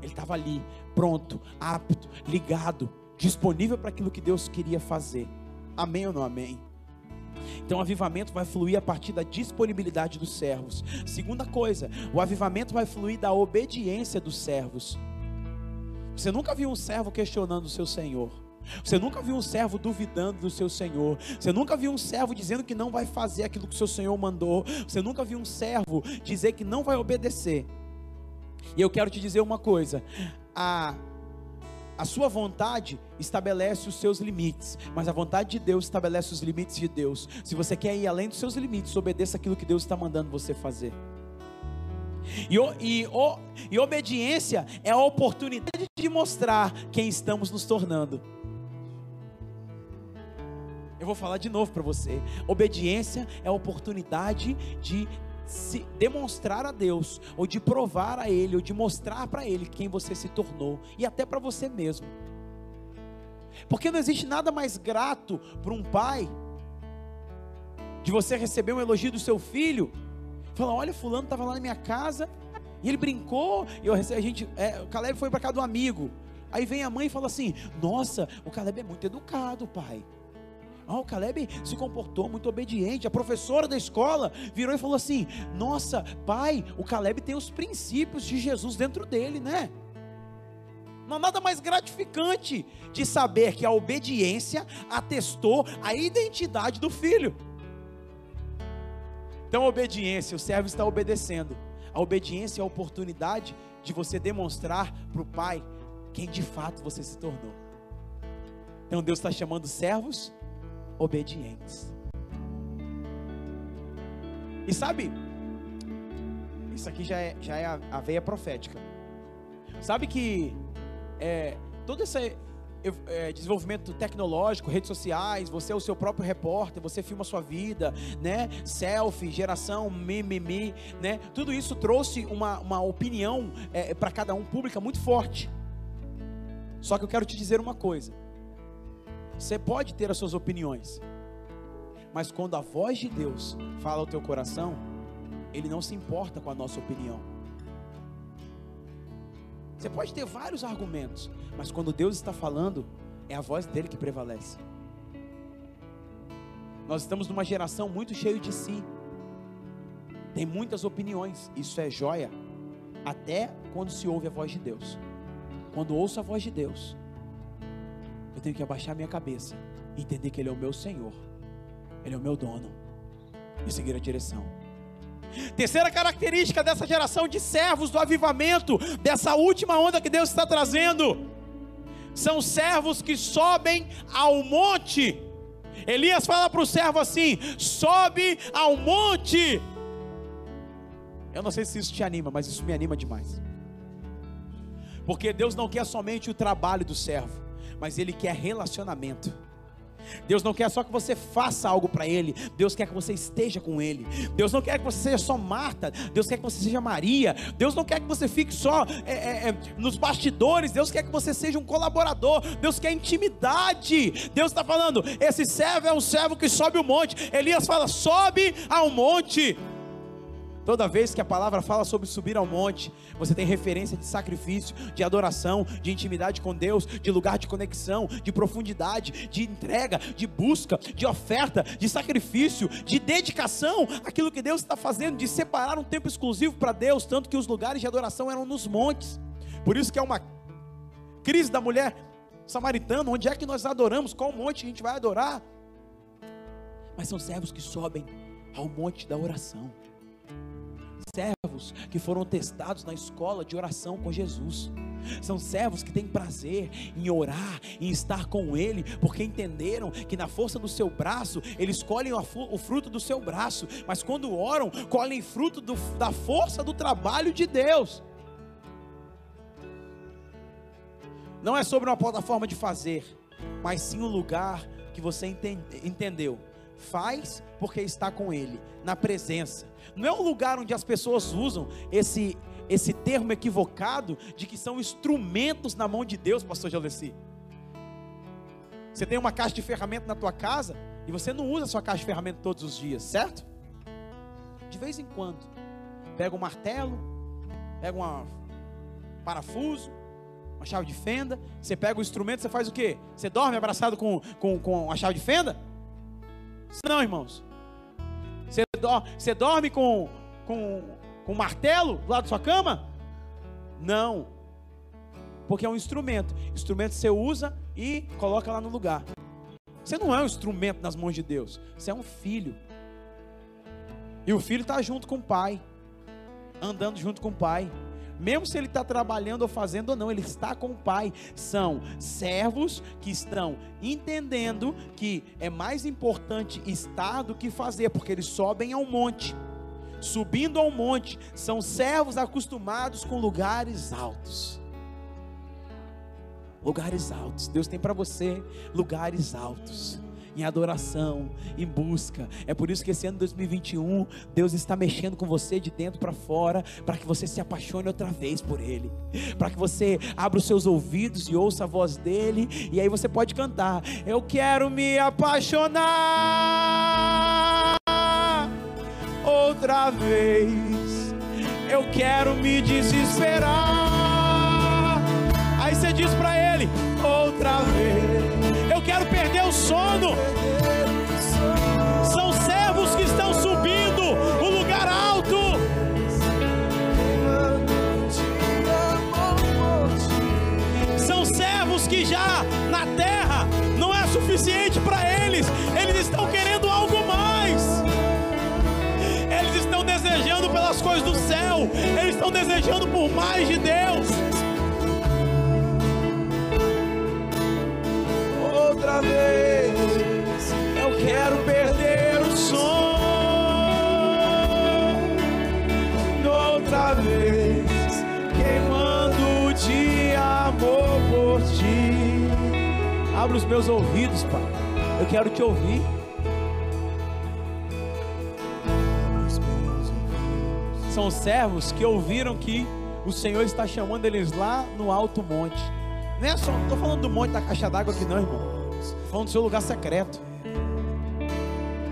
Ele estava ali, pronto, apto, ligado, disponível para aquilo que Deus queria fazer. Amém ou não amém? Então o avivamento vai fluir a partir da disponibilidade dos servos. Segunda coisa, o avivamento vai fluir da obediência dos servos. Você nunca viu um servo questionando o seu senhor. Você nunca viu um servo duvidando do seu senhor. Você nunca viu um servo dizendo que não vai fazer aquilo que o seu senhor mandou. Você nunca viu um servo dizer que não vai obedecer. E eu quero te dizer uma coisa: a a sua vontade estabelece os seus limites, mas a vontade de Deus estabelece os limites de Deus. Se você quer ir além dos seus limites, obedeça aquilo que Deus está mandando você fazer. E, e, e obediência é a oportunidade de mostrar quem estamos nos tornando. Eu vou falar de novo para você. Obediência é a oportunidade de se demonstrar a Deus, ou de provar a Ele, ou de mostrar para Ele quem você se tornou, e até para você mesmo. Porque não existe nada mais grato para um pai de você receber um elogio do seu filho, falar: olha, fulano estava lá na minha casa e ele brincou, e eu, a gente, é, o Caleb foi para casa do amigo. Aí vem a mãe e fala assim: Nossa, o Caleb é muito educado, pai. Ah, o Caleb se comportou muito obediente. A professora da escola virou e falou assim: Nossa, pai, o Caleb tem os princípios de Jesus dentro dele, né? Não há nada mais gratificante de saber que a obediência atestou a identidade do filho. Então, a obediência, o servo está obedecendo. A obediência é a oportunidade de você demonstrar para o pai quem de fato você se tornou. Então, Deus está chamando servos obedientes. E sabe, isso aqui já é, já é a, a veia profética. Sabe que é, todo esse é, desenvolvimento tecnológico, redes sociais, você é o seu próprio repórter, você filma a sua vida, né? Selfie, geração, mimimi, né? Tudo isso trouxe uma, uma opinião é, para cada um pública muito forte. Só que eu quero te dizer uma coisa: você pode ter as suas opiniões, mas quando a voz de Deus fala ao teu coração, Ele não se importa com a nossa opinião. Você pode ter vários argumentos, mas quando Deus está falando, é a voz dele que prevalece. Nós estamos numa geração muito cheia de si. Tem muitas opiniões, isso é joia, até quando se ouve a voz de Deus. Quando ouço a voz de Deus, eu tenho que abaixar minha cabeça entender que Ele é o meu Senhor, Ele é o meu dono e seguir a direção. Terceira característica dessa geração de servos do avivamento, dessa última onda que Deus está trazendo, são servos que sobem ao monte. Elias fala para o servo assim: sobe ao monte. Eu não sei se isso te anima, mas isso me anima demais. Porque Deus não quer somente o trabalho do servo, mas Ele quer relacionamento. Deus não quer só que você faça algo para Ele, Deus quer que você esteja com Ele. Deus não quer que você seja só Marta, Deus quer que você seja Maria. Deus não quer que você fique só é, é, é, nos bastidores, Deus quer que você seja um colaborador. Deus quer intimidade. Deus está falando: esse servo é um servo que sobe o monte. Elias fala: sobe ao monte. Toda vez que a palavra fala sobre subir ao monte, você tem referência de sacrifício, de adoração, de intimidade com Deus, de lugar de conexão, de profundidade, de entrega, de busca, de oferta, de sacrifício, de dedicação, aquilo que Deus está fazendo, de separar um tempo exclusivo para Deus, tanto que os lugares de adoração eram nos montes. Por isso que é uma crise da mulher samaritana, onde é que nós adoramos, qual monte a gente vai adorar? Mas são servos que sobem ao monte da oração servos que foram testados na escola de oração com Jesus. São servos que têm prazer em orar, em estar com Ele, porque entenderam que na força do seu braço, eles colhem o fruto do seu braço, mas quando oram, colhem fruto do, da força do trabalho de Deus. Não é sobre uma plataforma de fazer, mas sim um lugar que você entende, entendeu. Faz porque está com Ele, na presença não é um lugar onde as pessoas usam esse, esse termo equivocado de que são instrumentos na mão de Deus, pastor Jalessi. Você tem uma caixa de ferramenta na tua casa e você não usa a sua caixa de ferramenta todos os dias, certo? De vez em quando. Pega um martelo, pega um parafuso, uma chave de fenda, você pega o instrumento, você faz o quê? Você dorme abraçado com, com, com a chave de fenda? Não, irmãos. dor, você dorme com, com, com martelo do lado da sua cama? Não. Porque é um instrumento. Instrumento você usa e coloca lá no lugar. Você não é um instrumento nas mãos de Deus. Você é um filho. E o filho está junto com o pai. Andando junto com o pai. Mesmo se ele está trabalhando ou fazendo ou não, ele está com o pai. São servos que estão entendendo que é mais importante estar do que fazer, porque eles sobem ao monte. Subindo ao monte, são servos acostumados com lugares altos lugares altos. Deus tem para você lugares altos. Em adoração, em busca. É por isso que esse ano 2021, Deus está mexendo com você de dentro para fora, para que você se apaixone outra vez por Ele, para que você abra os seus ouvidos e ouça a voz dele, e aí você pode cantar: Eu quero me apaixonar outra vez, eu quero me desesperar. Coisas do céu. Eles estão desejando por mais de Deus. outra vez. Eu quero perder o som. Outra vez, queimando de amor por ti. Abra os meus ouvidos, Pai. Eu quero te ouvir. São servos que ouviram que o Senhor está chamando eles lá no alto monte. Não é só, não estou falando do monte da caixa d'água aqui, não, irmão falando do seu lugar secreto.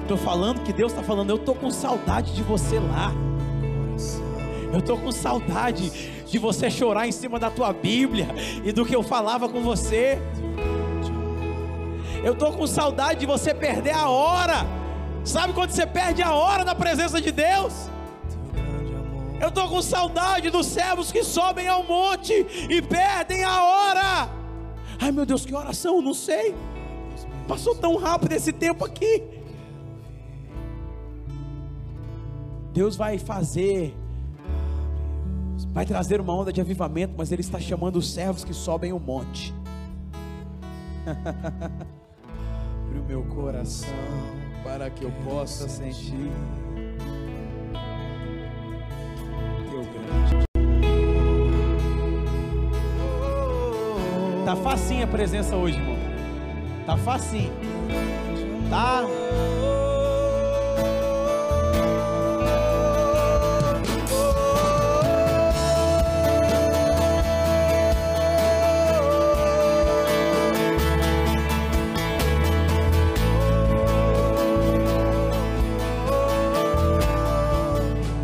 Estou falando que Deus está falando, eu estou com saudade de você lá. Eu estou com saudade de você chorar em cima da tua Bíblia e do que eu falava com você. Eu estou com saudade de você perder a hora. Sabe quando você perde a hora na presença de Deus? Eu estou com saudade dos servos que sobem ao monte e perdem a hora. Ai meu Deus, que oração, não sei. Passou tão rápido esse tempo aqui. Deus vai fazer, vai trazer uma onda de avivamento, mas Ele está chamando os servos que sobem o monte. Abre o meu coração para que eu possa sentir Tá facinha a presença hoje, irmão. Tá facinho. Tá?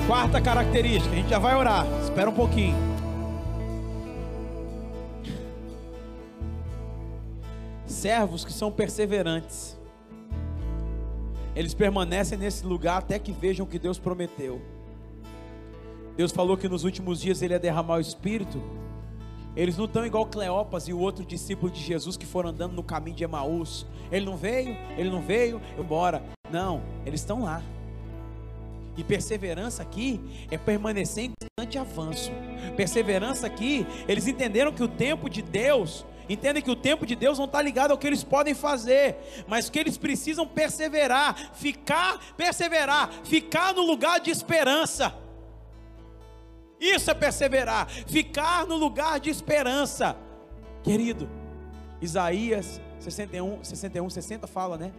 Quarta característica, a gente já vai orar. Espera um pouquinho. Servos que são perseverantes. Eles permanecem nesse lugar até que vejam o que Deus prometeu. Deus falou que nos últimos dias ele ia derramar o Espírito. Eles não estão igual Cleopas e o outro discípulo de Jesus que foram andando no caminho de Emaús. Ele não veio, ele não veio, embora. Não, eles estão lá. E perseverança aqui é permanecer em constante avanço. Perseverança aqui, eles entenderam que o tempo de Deus Entendem que o tempo de Deus não está ligado ao que eles podem fazer, mas que eles precisam perseverar, ficar, perseverar, ficar no lugar de esperança. Isso é perseverar, ficar no lugar de esperança. Querido, Isaías 61, 61, 60 fala, né?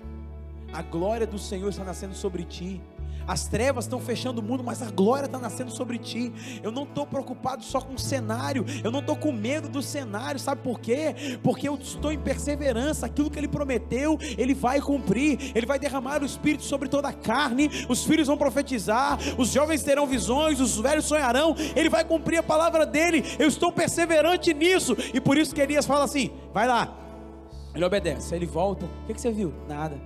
A glória do Senhor está nascendo sobre ti as trevas estão fechando o mundo, mas a glória está nascendo sobre ti. Eu não estou preocupado só com o cenário, eu não estou com medo do cenário, sabe por quê? Porque eu estou em perseverança, aquilo que ele prometeu, ele vai cumprir, ele vai derramar o Espírito sobre toda a carne, os filhos vão profetizar, os jovens terão visões, os velhos sonharão, ele vai cumprir a palavra dele, eu estou perseverante nisso, e por isso que Elias fala assim: vai lá, ele obedece, ele volta, o que, que você viu? Nada.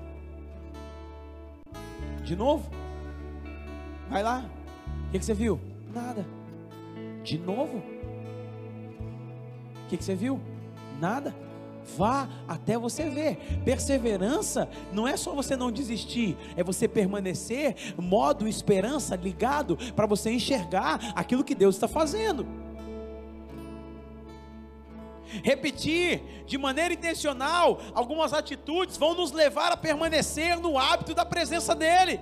De novo? Vai lá. O que, que você viu? Nada. De novo? O que, que você viu? Nada. Vá até você ver. Perseverança não é só você não desistir, é você permanecer, modo esperança ligado para você enxergar aquilo que Deus está fazendo. Repetir de maneira intencional algumas atitudes vão nos levar a permanecer no hábito da presença dEle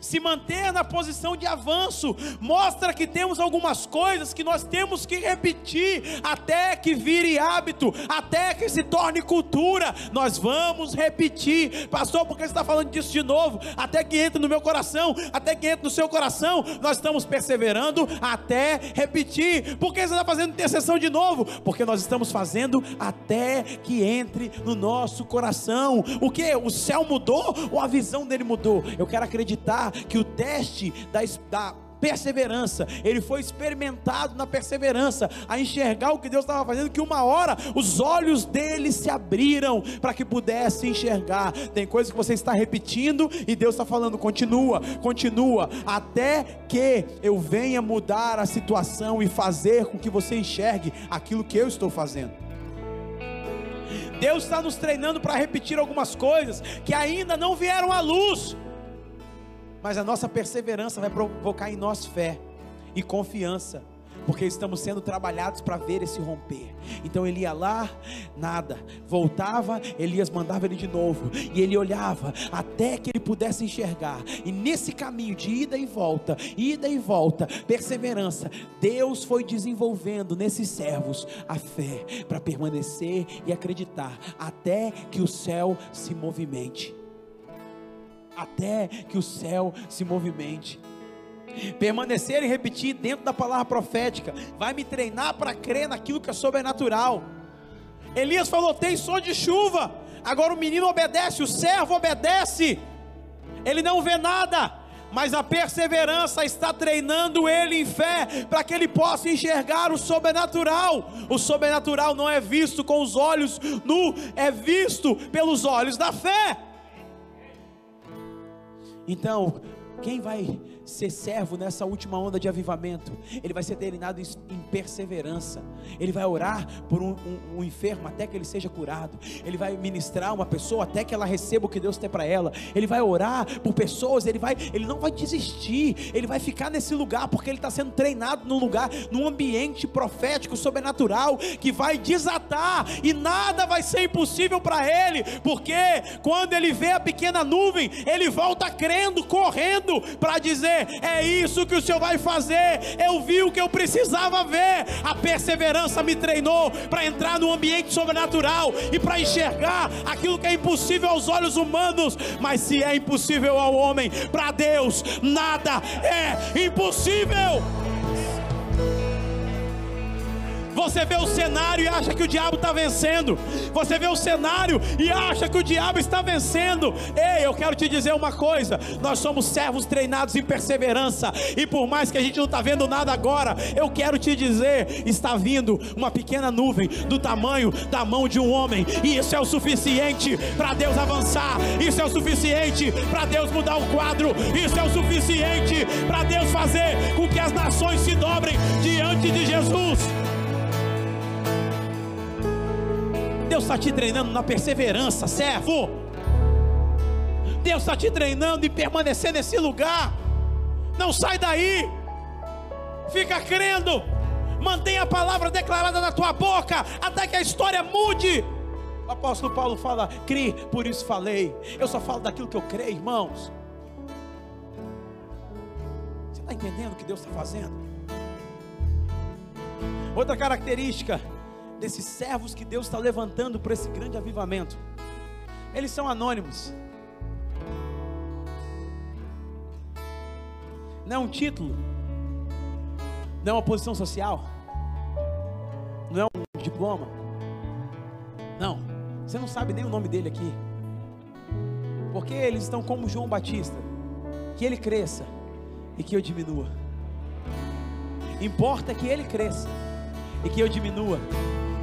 se manter na posição de avanço, mostra que temos algumas coisas que nós temos que repetir até que vire hábito, até que se torne cultura. Nós vamos repetir, pastor, porque você está falando disso de novo? Até que entre no meu coração, até que entre no seu coração, nós estamos perseverando até repetir. Por que você está fazendo intercessão de novo? Porque nós estamos fazendo até que entre no nosso coração. O que? O céu mudou ou a visão dele mudou? Eu quero acreditar que o teste da, da perseverança, ele foi experimentado na perseverança, a enxergar o que Deus estava fazendo, que uma hora os olhos dele se abriram para que pudesse enxergar. Tem coisas que você está repetindo e Deus está falando, continua, continua, até que eu venha mudar a situação e fazer com que você enxergue aquilo que eu estou fazendo. Deus está nos treinando para repetir algumas coisas que ainda não vieram à luz mas a nossa perseverança vai provocar em nós fé e confiança, porque estamos sendo trabalhados para ver esse romper. Então ele ia lá, nada, voltava, Elias mandava ele de novo, e ele olhava até que ele pudesse enxergar. E nesse caminho de ida e volta, ida e volta, perseverança, Deus foi desenvolvendo nesses servos a fé para permanecer e acreditar até que o céu se movimente até que o céu se movimente. Permanecer e repetir dentro da palavra profética vai me treinar para crer naquilo que é sobrenatural. Elias falou: tem som de chuva. Agora o menino obedece, o servo obedece. Ele não vê nada, mas a perseverança está treinando ele em fé para que ele possa enxergar o sobrenatural. O sobrenatural não é visto com os olhos nu, é visto pelos olhos da fé. Então, quem vai ser servo nessa última onda de avivamento, ele vai ser treinado em perseverança. Ele vai orar por um, um, um, enfermo até que ele seja curado. Ele vai ministrar uma pessoa até que ela receba o que Deus tem para ela. Ele vai orar por pessoas. Ele vai, ele não vai desistir. Ele vai ficar nesse lugar porque ele está sendo treinado num lugar, num ambiente profético, sobrenatural que vai desatar e nada vai ser impossível para ele, porque quando ele vê a pequena nuvem, ele volta crendo, correndo para dizer é isso que o Senhor vai fazer. Eu vi o que eu precisava ver. A perseverança me treinou para entrar no ambiente sobrenatural e para enxergar aquilo que é impossível aos olhos humanos, mas se é impossível ao homem, para Deus nada é impossível. Você vê o cenário e acha que o diabo está vencendo. Você vê o cenário e acha que o diabo está vencendo. Ei, eu quero te dizer uma coisa: nós somos servos treinados em perseverança. E por mais que a gente não está vendo nada agora, eu quero te dizer: está vindo uma pequena nuvem do tamanho da mão de um homem. E isso é o suficiente para Deus avançar. Isso é o suficiente para Deus mudar o quadro. Isso é o suficiente para Deus fazer com que as nações se dobrem diante de Jesus. Deus está te treinando na perseverança, servo. Deus está te treinando em permanecer nesse lugar. Não sai daí. Fica crendo. Mantenha a palavra declarada na tua boca até que a história mude. O apóstolo Paulo fala: "Crie, por isso falei". Eu só falo daquilo que eu creio, irmãos. Você está entendendo o que Deus está fazendo? Outra característica desses servos que Deus está levantando para esse grande avivamento. Eles são anônimos. Não é um título, não é uma posição social, não é um diploma. Não, você não sabe nem o nome dele aqui, porque eles estão como João Batista, que ele cresça e que eu diminua. Importa que ele cresça e que eu diminua.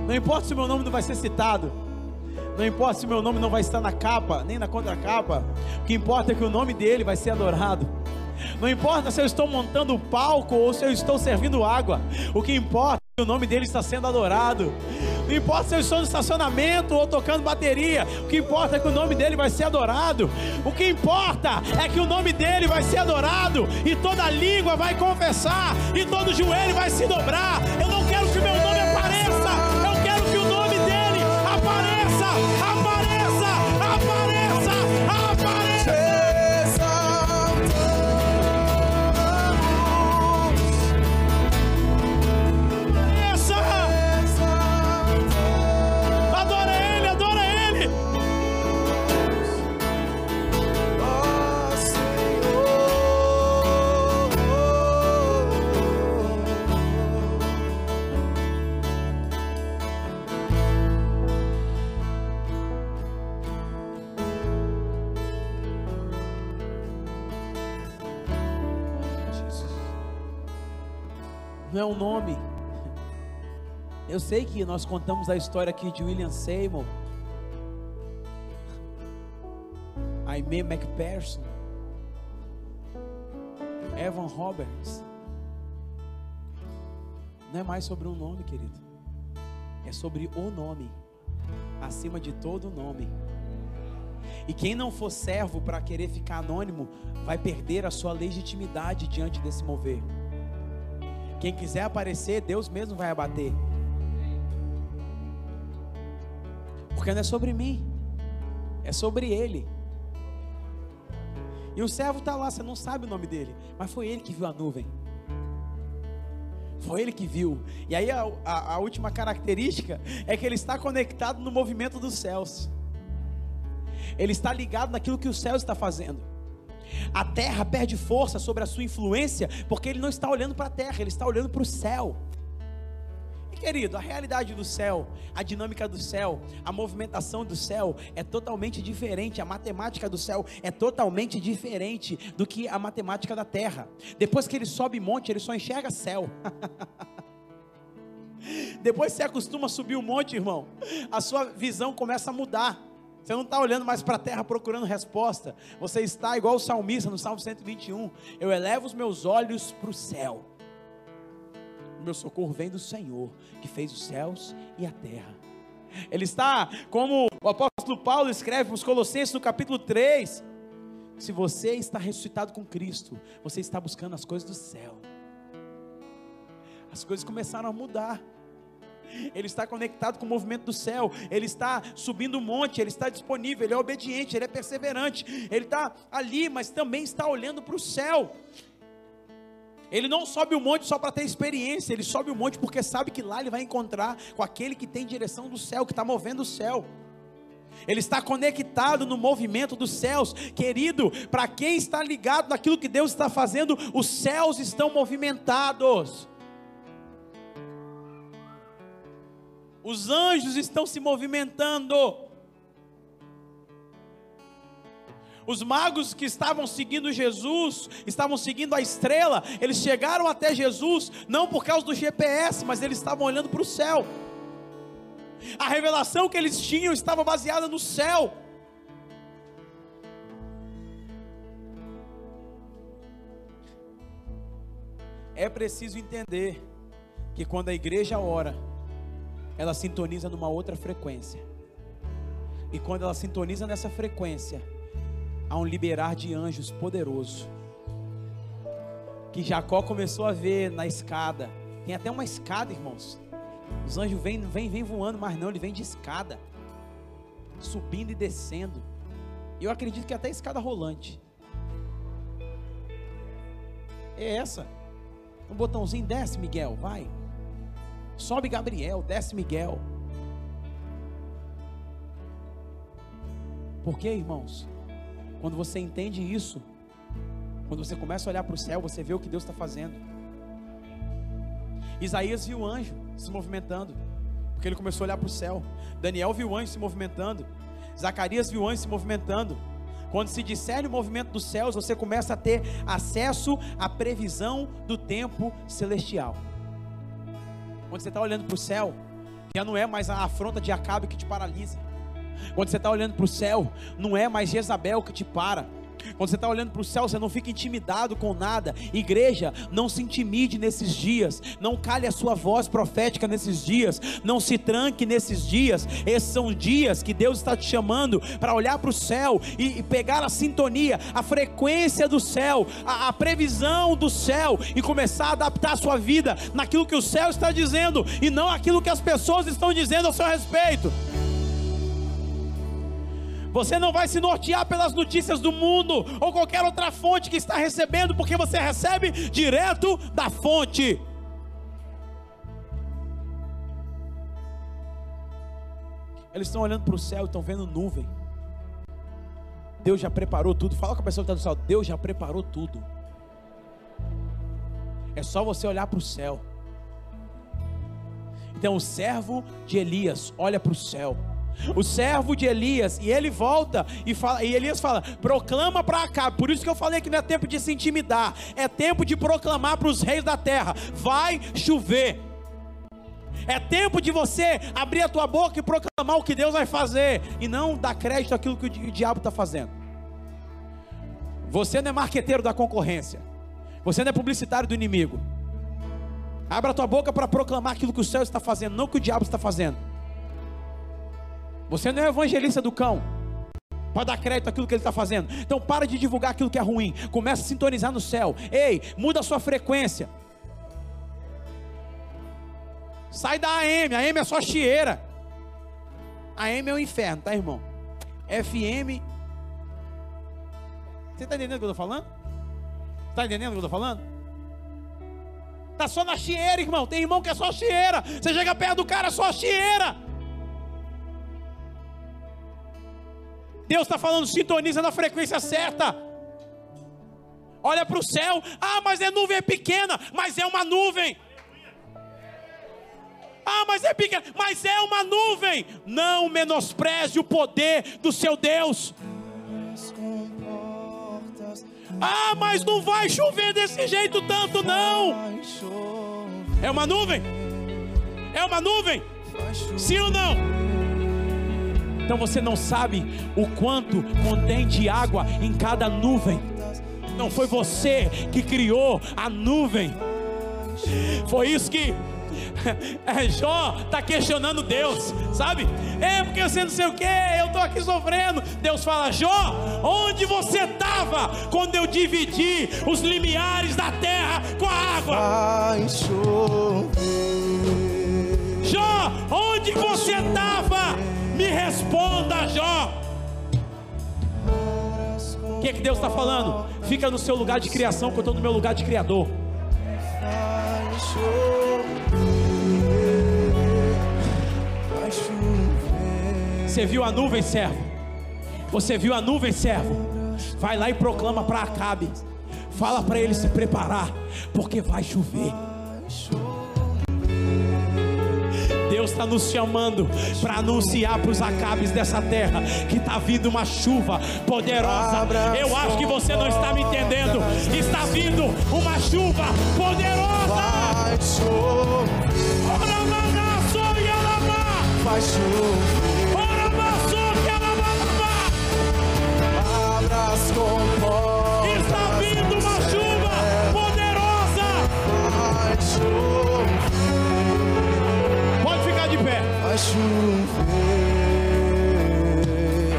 Não importa se o meu nome não vai ser citado. Não importa se o meu nome não vai estar na capa, nem na contracapa. O que importa é que o nome dele vai ser adorado. Não importa se eu estou montando o palco ou se eu estou servindo água. O que importa é que o nome dele está sendo adorado. Não importa se eu estou no estacionamento ou tocando bateria. O que importa é que o nome dele vai ser adorado. O que importa é que o nome dele vai ser adorado. E toda língua vai confessar. E todo joelho vai se dobrar. Eu é um nome. Eu sei que nós contamos a história aqui de William Seymour, Aimee McPherson, Evan Roberts. Não é mais sobre um nome, querido. É sobre o nome, acima de todo nome. E quem não for servo para querer ficar anônimo, vai perder a sua legitimidade diante desse mover. Quem quiser aparecer, Deus mesmo vai abater. Porque não é sobre mim, é sobre Ele. E o servo está lá, você não sabe o nome dele, mas foi ele que viu a nuvem. Foi ele que viu. E aí a, a, a última característica é que ele está conectado no movimento dos céus. Ele está ligado naquilo que o céu está fazendo. A terra perde força sobre a sua influência, porque ele não está olhando para a terra, ele está olhando para o céu. E querido, a realidade do céu, a dinâmica do céu, a movimentação do céu é totalmente diferente, a matemática do céu é totalmente diferente do que a matemática da terra. Depois que ele sobe monte, ele só enxerga céu. Depois você acostuma a subir o monte, irmão, a sua visão começa a mudar. Você não está olhando mais para a terra procurando resposta. Você está igual o salmista no Salmo 121. Eu elevo os meus olhos para o céu. O meu socorro vem do Senhor, que fez os céus e a terra. Ele está, como o apóstolo Paulo escreve nos Colossenses no capítulo 3. Se você está ressuscitado com Cristo, você está buscando as coisas do céu. As coisas começaram a mudar ele está conectado com o movimento do céu, ele está subindo o monte, ele está disponível, ele é obediente, ele é perseverante, ele está ali, mas também está olhando para o céu. Ele não sobe o monte só para ter experiência, ele sobe o monte porque sabe que lá ele vai encontrar com aquele que tem direção do céu, que está movendo o céu. Ele está conectado no movimento dos céus, querido. Para quem está ligado naquilo que Deus está fazendo, os céus estão movimentados. Os anjos estão se movimentando. Os magos que estavam seguindo Jesus, estavam seguindo a estrela, eles chegaram até Jesus, não por causa do GPS, mas eles estavam olhando para o céu. A revelação que eles tinham estava baseada no céu. É preciso entender que quando a igreja ora, ela sintoniza numa outra frequência. E quando ela sintoniza nessa frequência, há um liberar de anjos poderoso. Que Jacó começou a ver na escada. Tem até uma escada, irmãos. Os anjos vêm, vêm, vêm voando, mas não, ele vem de escada. Subindo e descendo. Eu acredito que até escada rolante. É essa. Um botãozinho desce, Miguel, vai. Sobe Gabriel, desce Miguel. Porque, irmãos, quando você entende isso, quando você começa a olhar para o céu, você vê o que Deus está fazendo. Isaías viu o anjo se movimentando, porque ele começou a olhar para o céu. Daniel viu o anjo se movimentando. Zacarias viu o anjo se movimentando. Quando se discerne o movimento dos céus, você começa a ter acesso à previsão do tempo celestial. Quando você está olhando para o céu, já não é mais a afronta de Acabe que te paralisa. Quando você está olhando para o céu, não é mais Jezabel que te para. Quando você está olhando para o céu, você não fica intimidado com nada. Igreja, não se intimide nesses dias. Não cale a sua voz profética nesses dias. Não se tranque nesses dias. Esses são dias que Deus está te chamando para olhar para o céu e, e, pegar a sintonia, a frequência do céu, a, a previsão do céu e começar a adaptar a sua vida naquilo que o céu está dizendo e não aquilo que as pessoas estão dizendo ao seu respeito. Você não vai se nortear pelas notícias do mundo ou qualquer outra fonte que está recebendo, porque você recebe direto da fonte. Eles estão olhando para o céu e estão vendo nuvem. Deus já preparou tudo. Fala com a pessoa que está no céu. Deus já preparou tudo. É só você olhar para o céu. Então o servo de Elias olha para o céu o servo de Elias, e ele volta e fala, e Elias fala: proclama para cá. Por isso que eu falei que não é tempo de se intimidar, é tempo de proclamar para os reis da terra: vai chover. É tempo de você abrir a tua boca e proclamar o que Deus vai fazer, e não dar crédito àquilo que o diabo está fazendo. Você não é marqueteiro da concorrência, você não é publicitário do inimigo. Abra a tua boca para proclamar aquilo que o céu está fazendo, não o que o diabo está fazendo. Você não é evangelista do cão. Para dar crédito àquilo que ele está fazendo. Então para de divulgar aquilo que é ruim. Começa a sintonizar no céu. Ei, muda a sua frequência. Sai da AM. A AM é só chieira. A AM é o inferno, tá, irmão? FM. Você está entendendo o que eu estou falando? Está entendendo o que eu estou falando? Está só na chieira, irmão. Tem irmão que é só chieira. Você chega perto do cara, é só chieira. Deus está falando, sintoniza na frequência certa. Olha para o céu, ah, mas é nuvem é pequena, mas é uma nuvem. Ah, mas é pequena, mas é uma nuvem. Não menospreze o poder do seu Deus. Ah, mas não vai chover desse jeito tanto, não. É uma nuvem? É uma nuvem? Sim ou não? Então você não sabe o quanto contém de água em cada nuvem. Não foi você que criou a nuvem. Foi isso que é, Jó está questionando Deus, sabe? É porque você não sei o que, eu estou aqui sofrendo. Deus fala: Jó, onde você estava quando eu dividi os limiares da terra com a água? Vai chover. Jó, onde você estava? Me responda, Jó. O que, é que Deus está falando? Fica no seu lugar de criação, que eu estou no meu lugar de criador. Você viu a nuvem, servo? Você viu a nuvem, servo? Vai lá e proclama para Acabe. Fala para ele se preparar, porque vai chover. Está nos chamando para anunciar para os acabes dessa terra que está vindo uma chuva poderosa. Eu acho que você não está me entendendo. Está vindo uma chuva poderosa. Vai chover. Vai chover. Abra as comportas. Chover.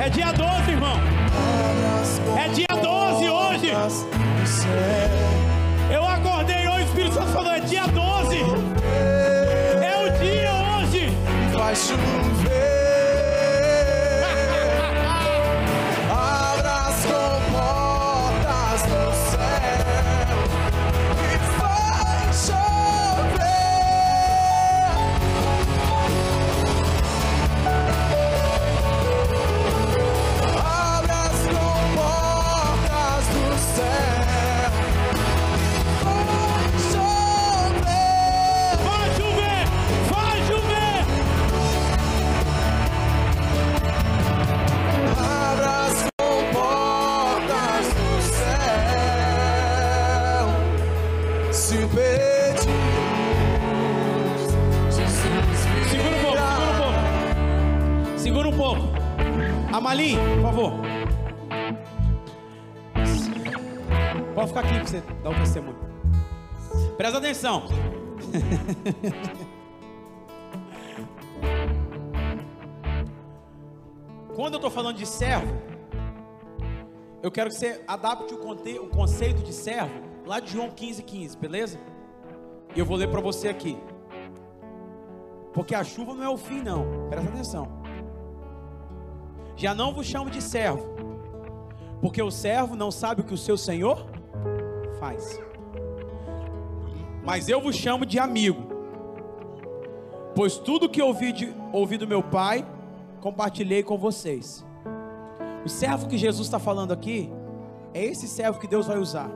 É dia 12, irmão. É dia 12 hoje. Dar o testemunho. Presta atenção. Quando eu estou falando de servo, eu quero que você adapte o, conceito de servo lá de João 15, 15, beleza? E eu vou ler para você aqui. Porque a chuva não é o fim, não. Presta atenção. Já não vos chamo de servo, porque o servo não sabe o que o seu senhor faz. Mas eu vos chamo de amigo, pois tudo que ouvi, de, ouvi do meu pai, compartilhei com vocês. O servo que Jesus está falando aqui, é esse servo que Deus vai usar.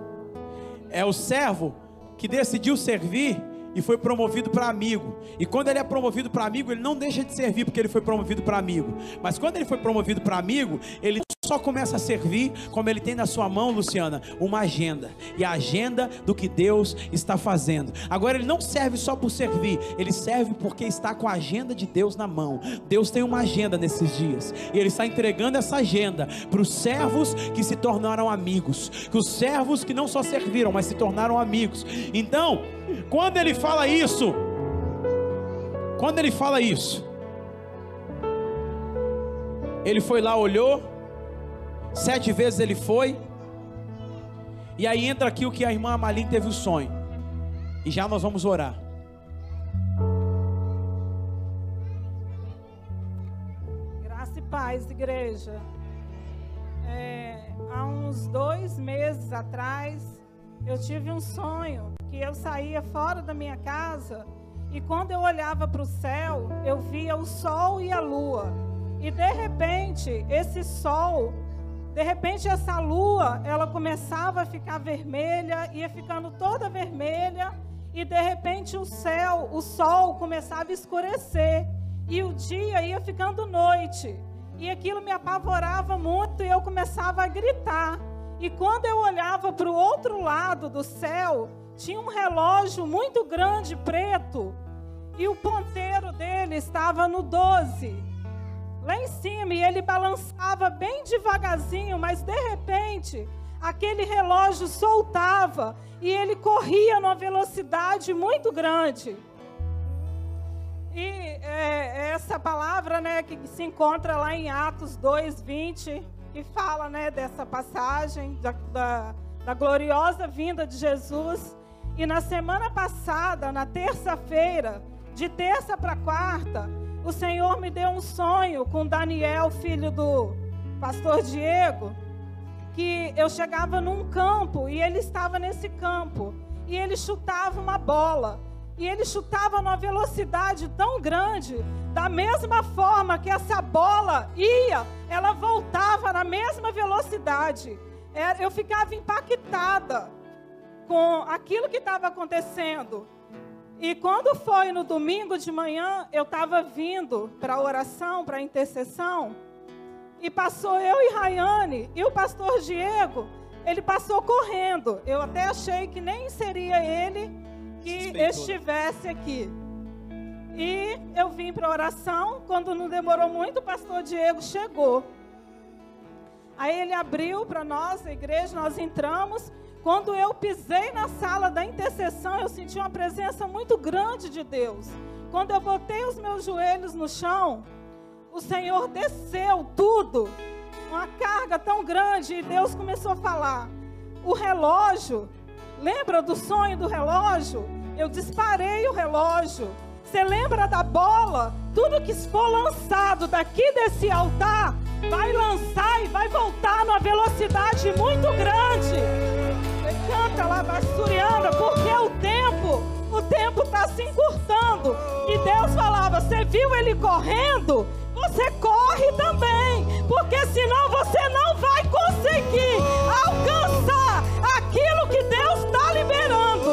É o servo que decidiu servir e foi promovido para amigo. E quando ele é promovido para amigo, ele não deixa de servir porque ele foi promovido para amigo. Mas quando ele foi promovido para amigo, ele só começa a servir como ele tem na sua mão, Luciana, uma agenda. E a agenda do que Deus está fazendo. Agora ele não serve só por servir, ele serve porque está com a agenda de Deus na mão. Deus tem uma agenda nesses dias. E ele está entregando essa agenda para os servos que se tornaram amigos, que os servos que não só serviram, mas se tornaram amigos. Então, quando ele fala isso, quando ele fala isso, ele foi lá, olhou, sete vezes ele foi, e aí entra aqui o que a irmã Amalim teve o sonho, e já nós vamos orar. Graça e paz, igreja. É, há uns dois meses atrás, eu tive um sonho que eu saía fora da minha casa e quando eu olhava para o céu, eu via o sol e a lua. E de repente, esse sol, de repente essa lua, ela começava a ficar vermelha, ia ficando toda vermelha, e de repente o céu, o sol começava a escurecer, e o dia ia ficando noite. E aquilo me apavorava muito e eu começava a gritar. E quando eu olhava para o outro lado do céu, tinha um relógio muito grande, preto, e o ponteiro dele estava no 12. Lá em cima, e ele balançava bem devagarzinho, mas de repente, aquele relógio soltava e ele corria numa velocidade muito grande. E é, essa palavra, né, que se encontra lá em Atos 2, 20, que fala, né, dessa passagem da, da, da gloriosa vinda de Jesus. E na semana passada, na terça-feira, de terça para quarta, o Senhor me deu um sonho com Daniel, filho do pastor Diego, que eu chegava num campo e ele estava nesse campo e ele chutava uma bola. E ele chutava numa velocidade tão grande, da mesma forma que essa bola ia, ela voltava na mesma velocidade. É, eu ficava impactada com aquilo que estava acontecendo. E quando foi no domingo de manhã, eu estava vindo para a oração, para a intercessão, e passou eu e Rayane, e o pastor Diego, ele passou correndo. Eu até achei que nem seria ele que estivesse aqui. E eu vim para a oração, quando não demorou muito, o pastor Diego chegou. Aí ele abriu para nós, a igreja, nós entramos. Quando eu pisei na sala da intercessão, eu senti uma presença muito grande de Deus. Quando eu botei os meus joelhos no chão, o Senhor desceu tudo, uma carga tão grande, e Deus começou a falar. O relógio Lembra do sonho do relógio? Eu disparei o relógio. Você lembra da bola? Tudo que for lançado daqui desse altar vai lançar e vai voltar numa velocidade muito grande. Canta lá, Basturiana, porque o tempo, o tempo está se encurtando. E Deus falava: Você viu ele correndo? Você corre também, porque senão você não vai conseguir alcançar aquilo que Deus está liberando.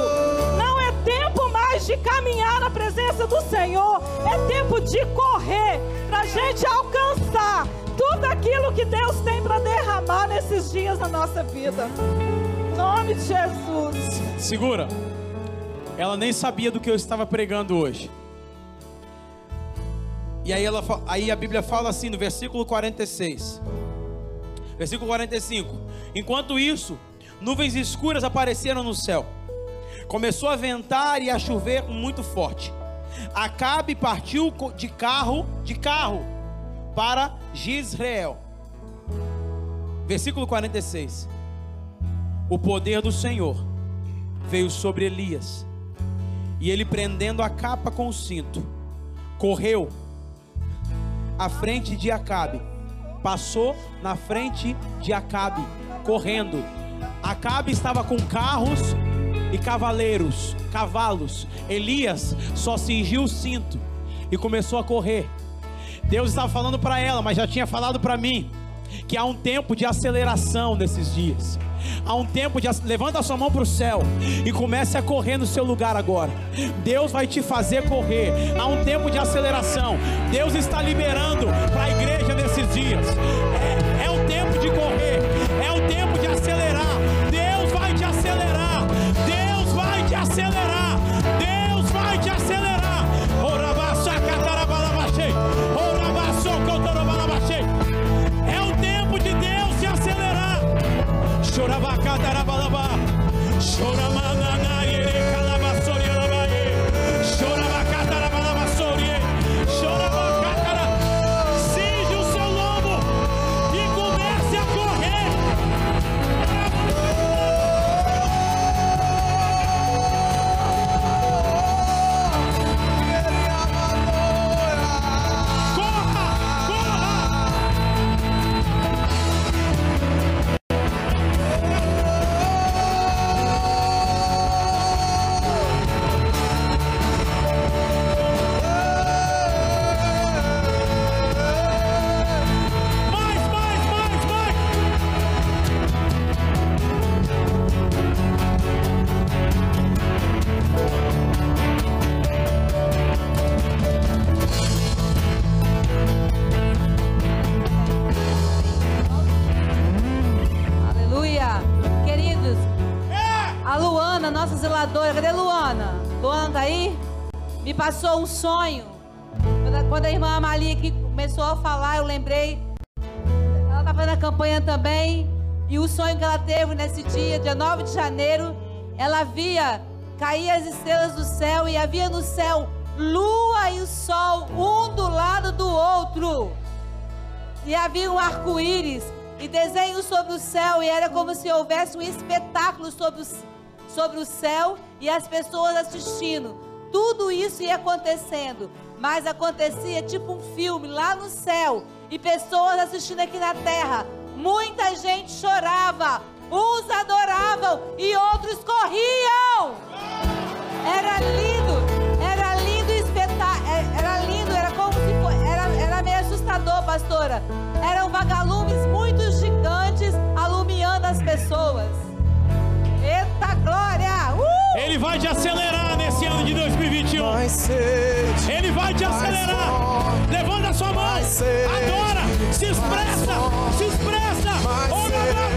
Não é tempo mais de caminhar na presença do Senhor, é tempo de correr para a gente alcançar tudo aquilo que Deus tem para derramar nesses dias na nossa vida. Em nome de Jesus. Segura. Ela nem sabia do que eu estava pregando hoje. E aí, ela, aí a Bíblia fala assim no versículo 46. Versículo 45. Enquanto isso, nuvens escuras apareceram no céu. Começou a ventar e a chover muito forte. Acabe partiu de carro, de carro para Gisrael. Versículo 46. O poder do Senhor veio sobre Elias, e ele prendendo a capa com o cinto, correu à frente de Acabe, passou na frente de Acabe, correndo. Acabe estava com carros e cavaleiros, cavalos. Elias só cingiu o cinto e começou a correr. Deus estava falando para ela, mas já tinha falado para mim que há um tempo de aceleração nesses dias. Há um tempo de levanta a sua mão para o céu e comece a correr no seu lugar agora. Deus vai te fazer correr. Há um tempo de aceleração. Deus está liberando para a igreja nesses dias. É, um sonho. Quando a- irmã Amalia aqui começou a falar, eu lembrei. Ela estava na campanha também. E o sonho que ela teve nesse dia, dia 9 de janeiro, ela via cair as estrelas do céu e havia no céu lua e sol, um do lado do outro e havia um arco-íris e desenhos sobre o céu, e era como se houvesse um espetáculo sobre o, sobre o céu e as pessoas assistindo. Tudo isso ia acontecendo, mas acontecia tipo um filme lá no céu e pessoas assistindo aqui na terra. Muita gente chorava, uns adoravam e outros corriam. Era lindo, era lindo espetar, era lindo, era como se fosse, era, era meio assustador, pastora. Eram vagalumes muito gigantes alumiando as pessoas. Eita glória! Ele vai te acelerar nesse ano de 2021. Ele vai te acelerar. Levanta a sua mão. Adora. Se expressa. Se expressa. Oh, meu Deus.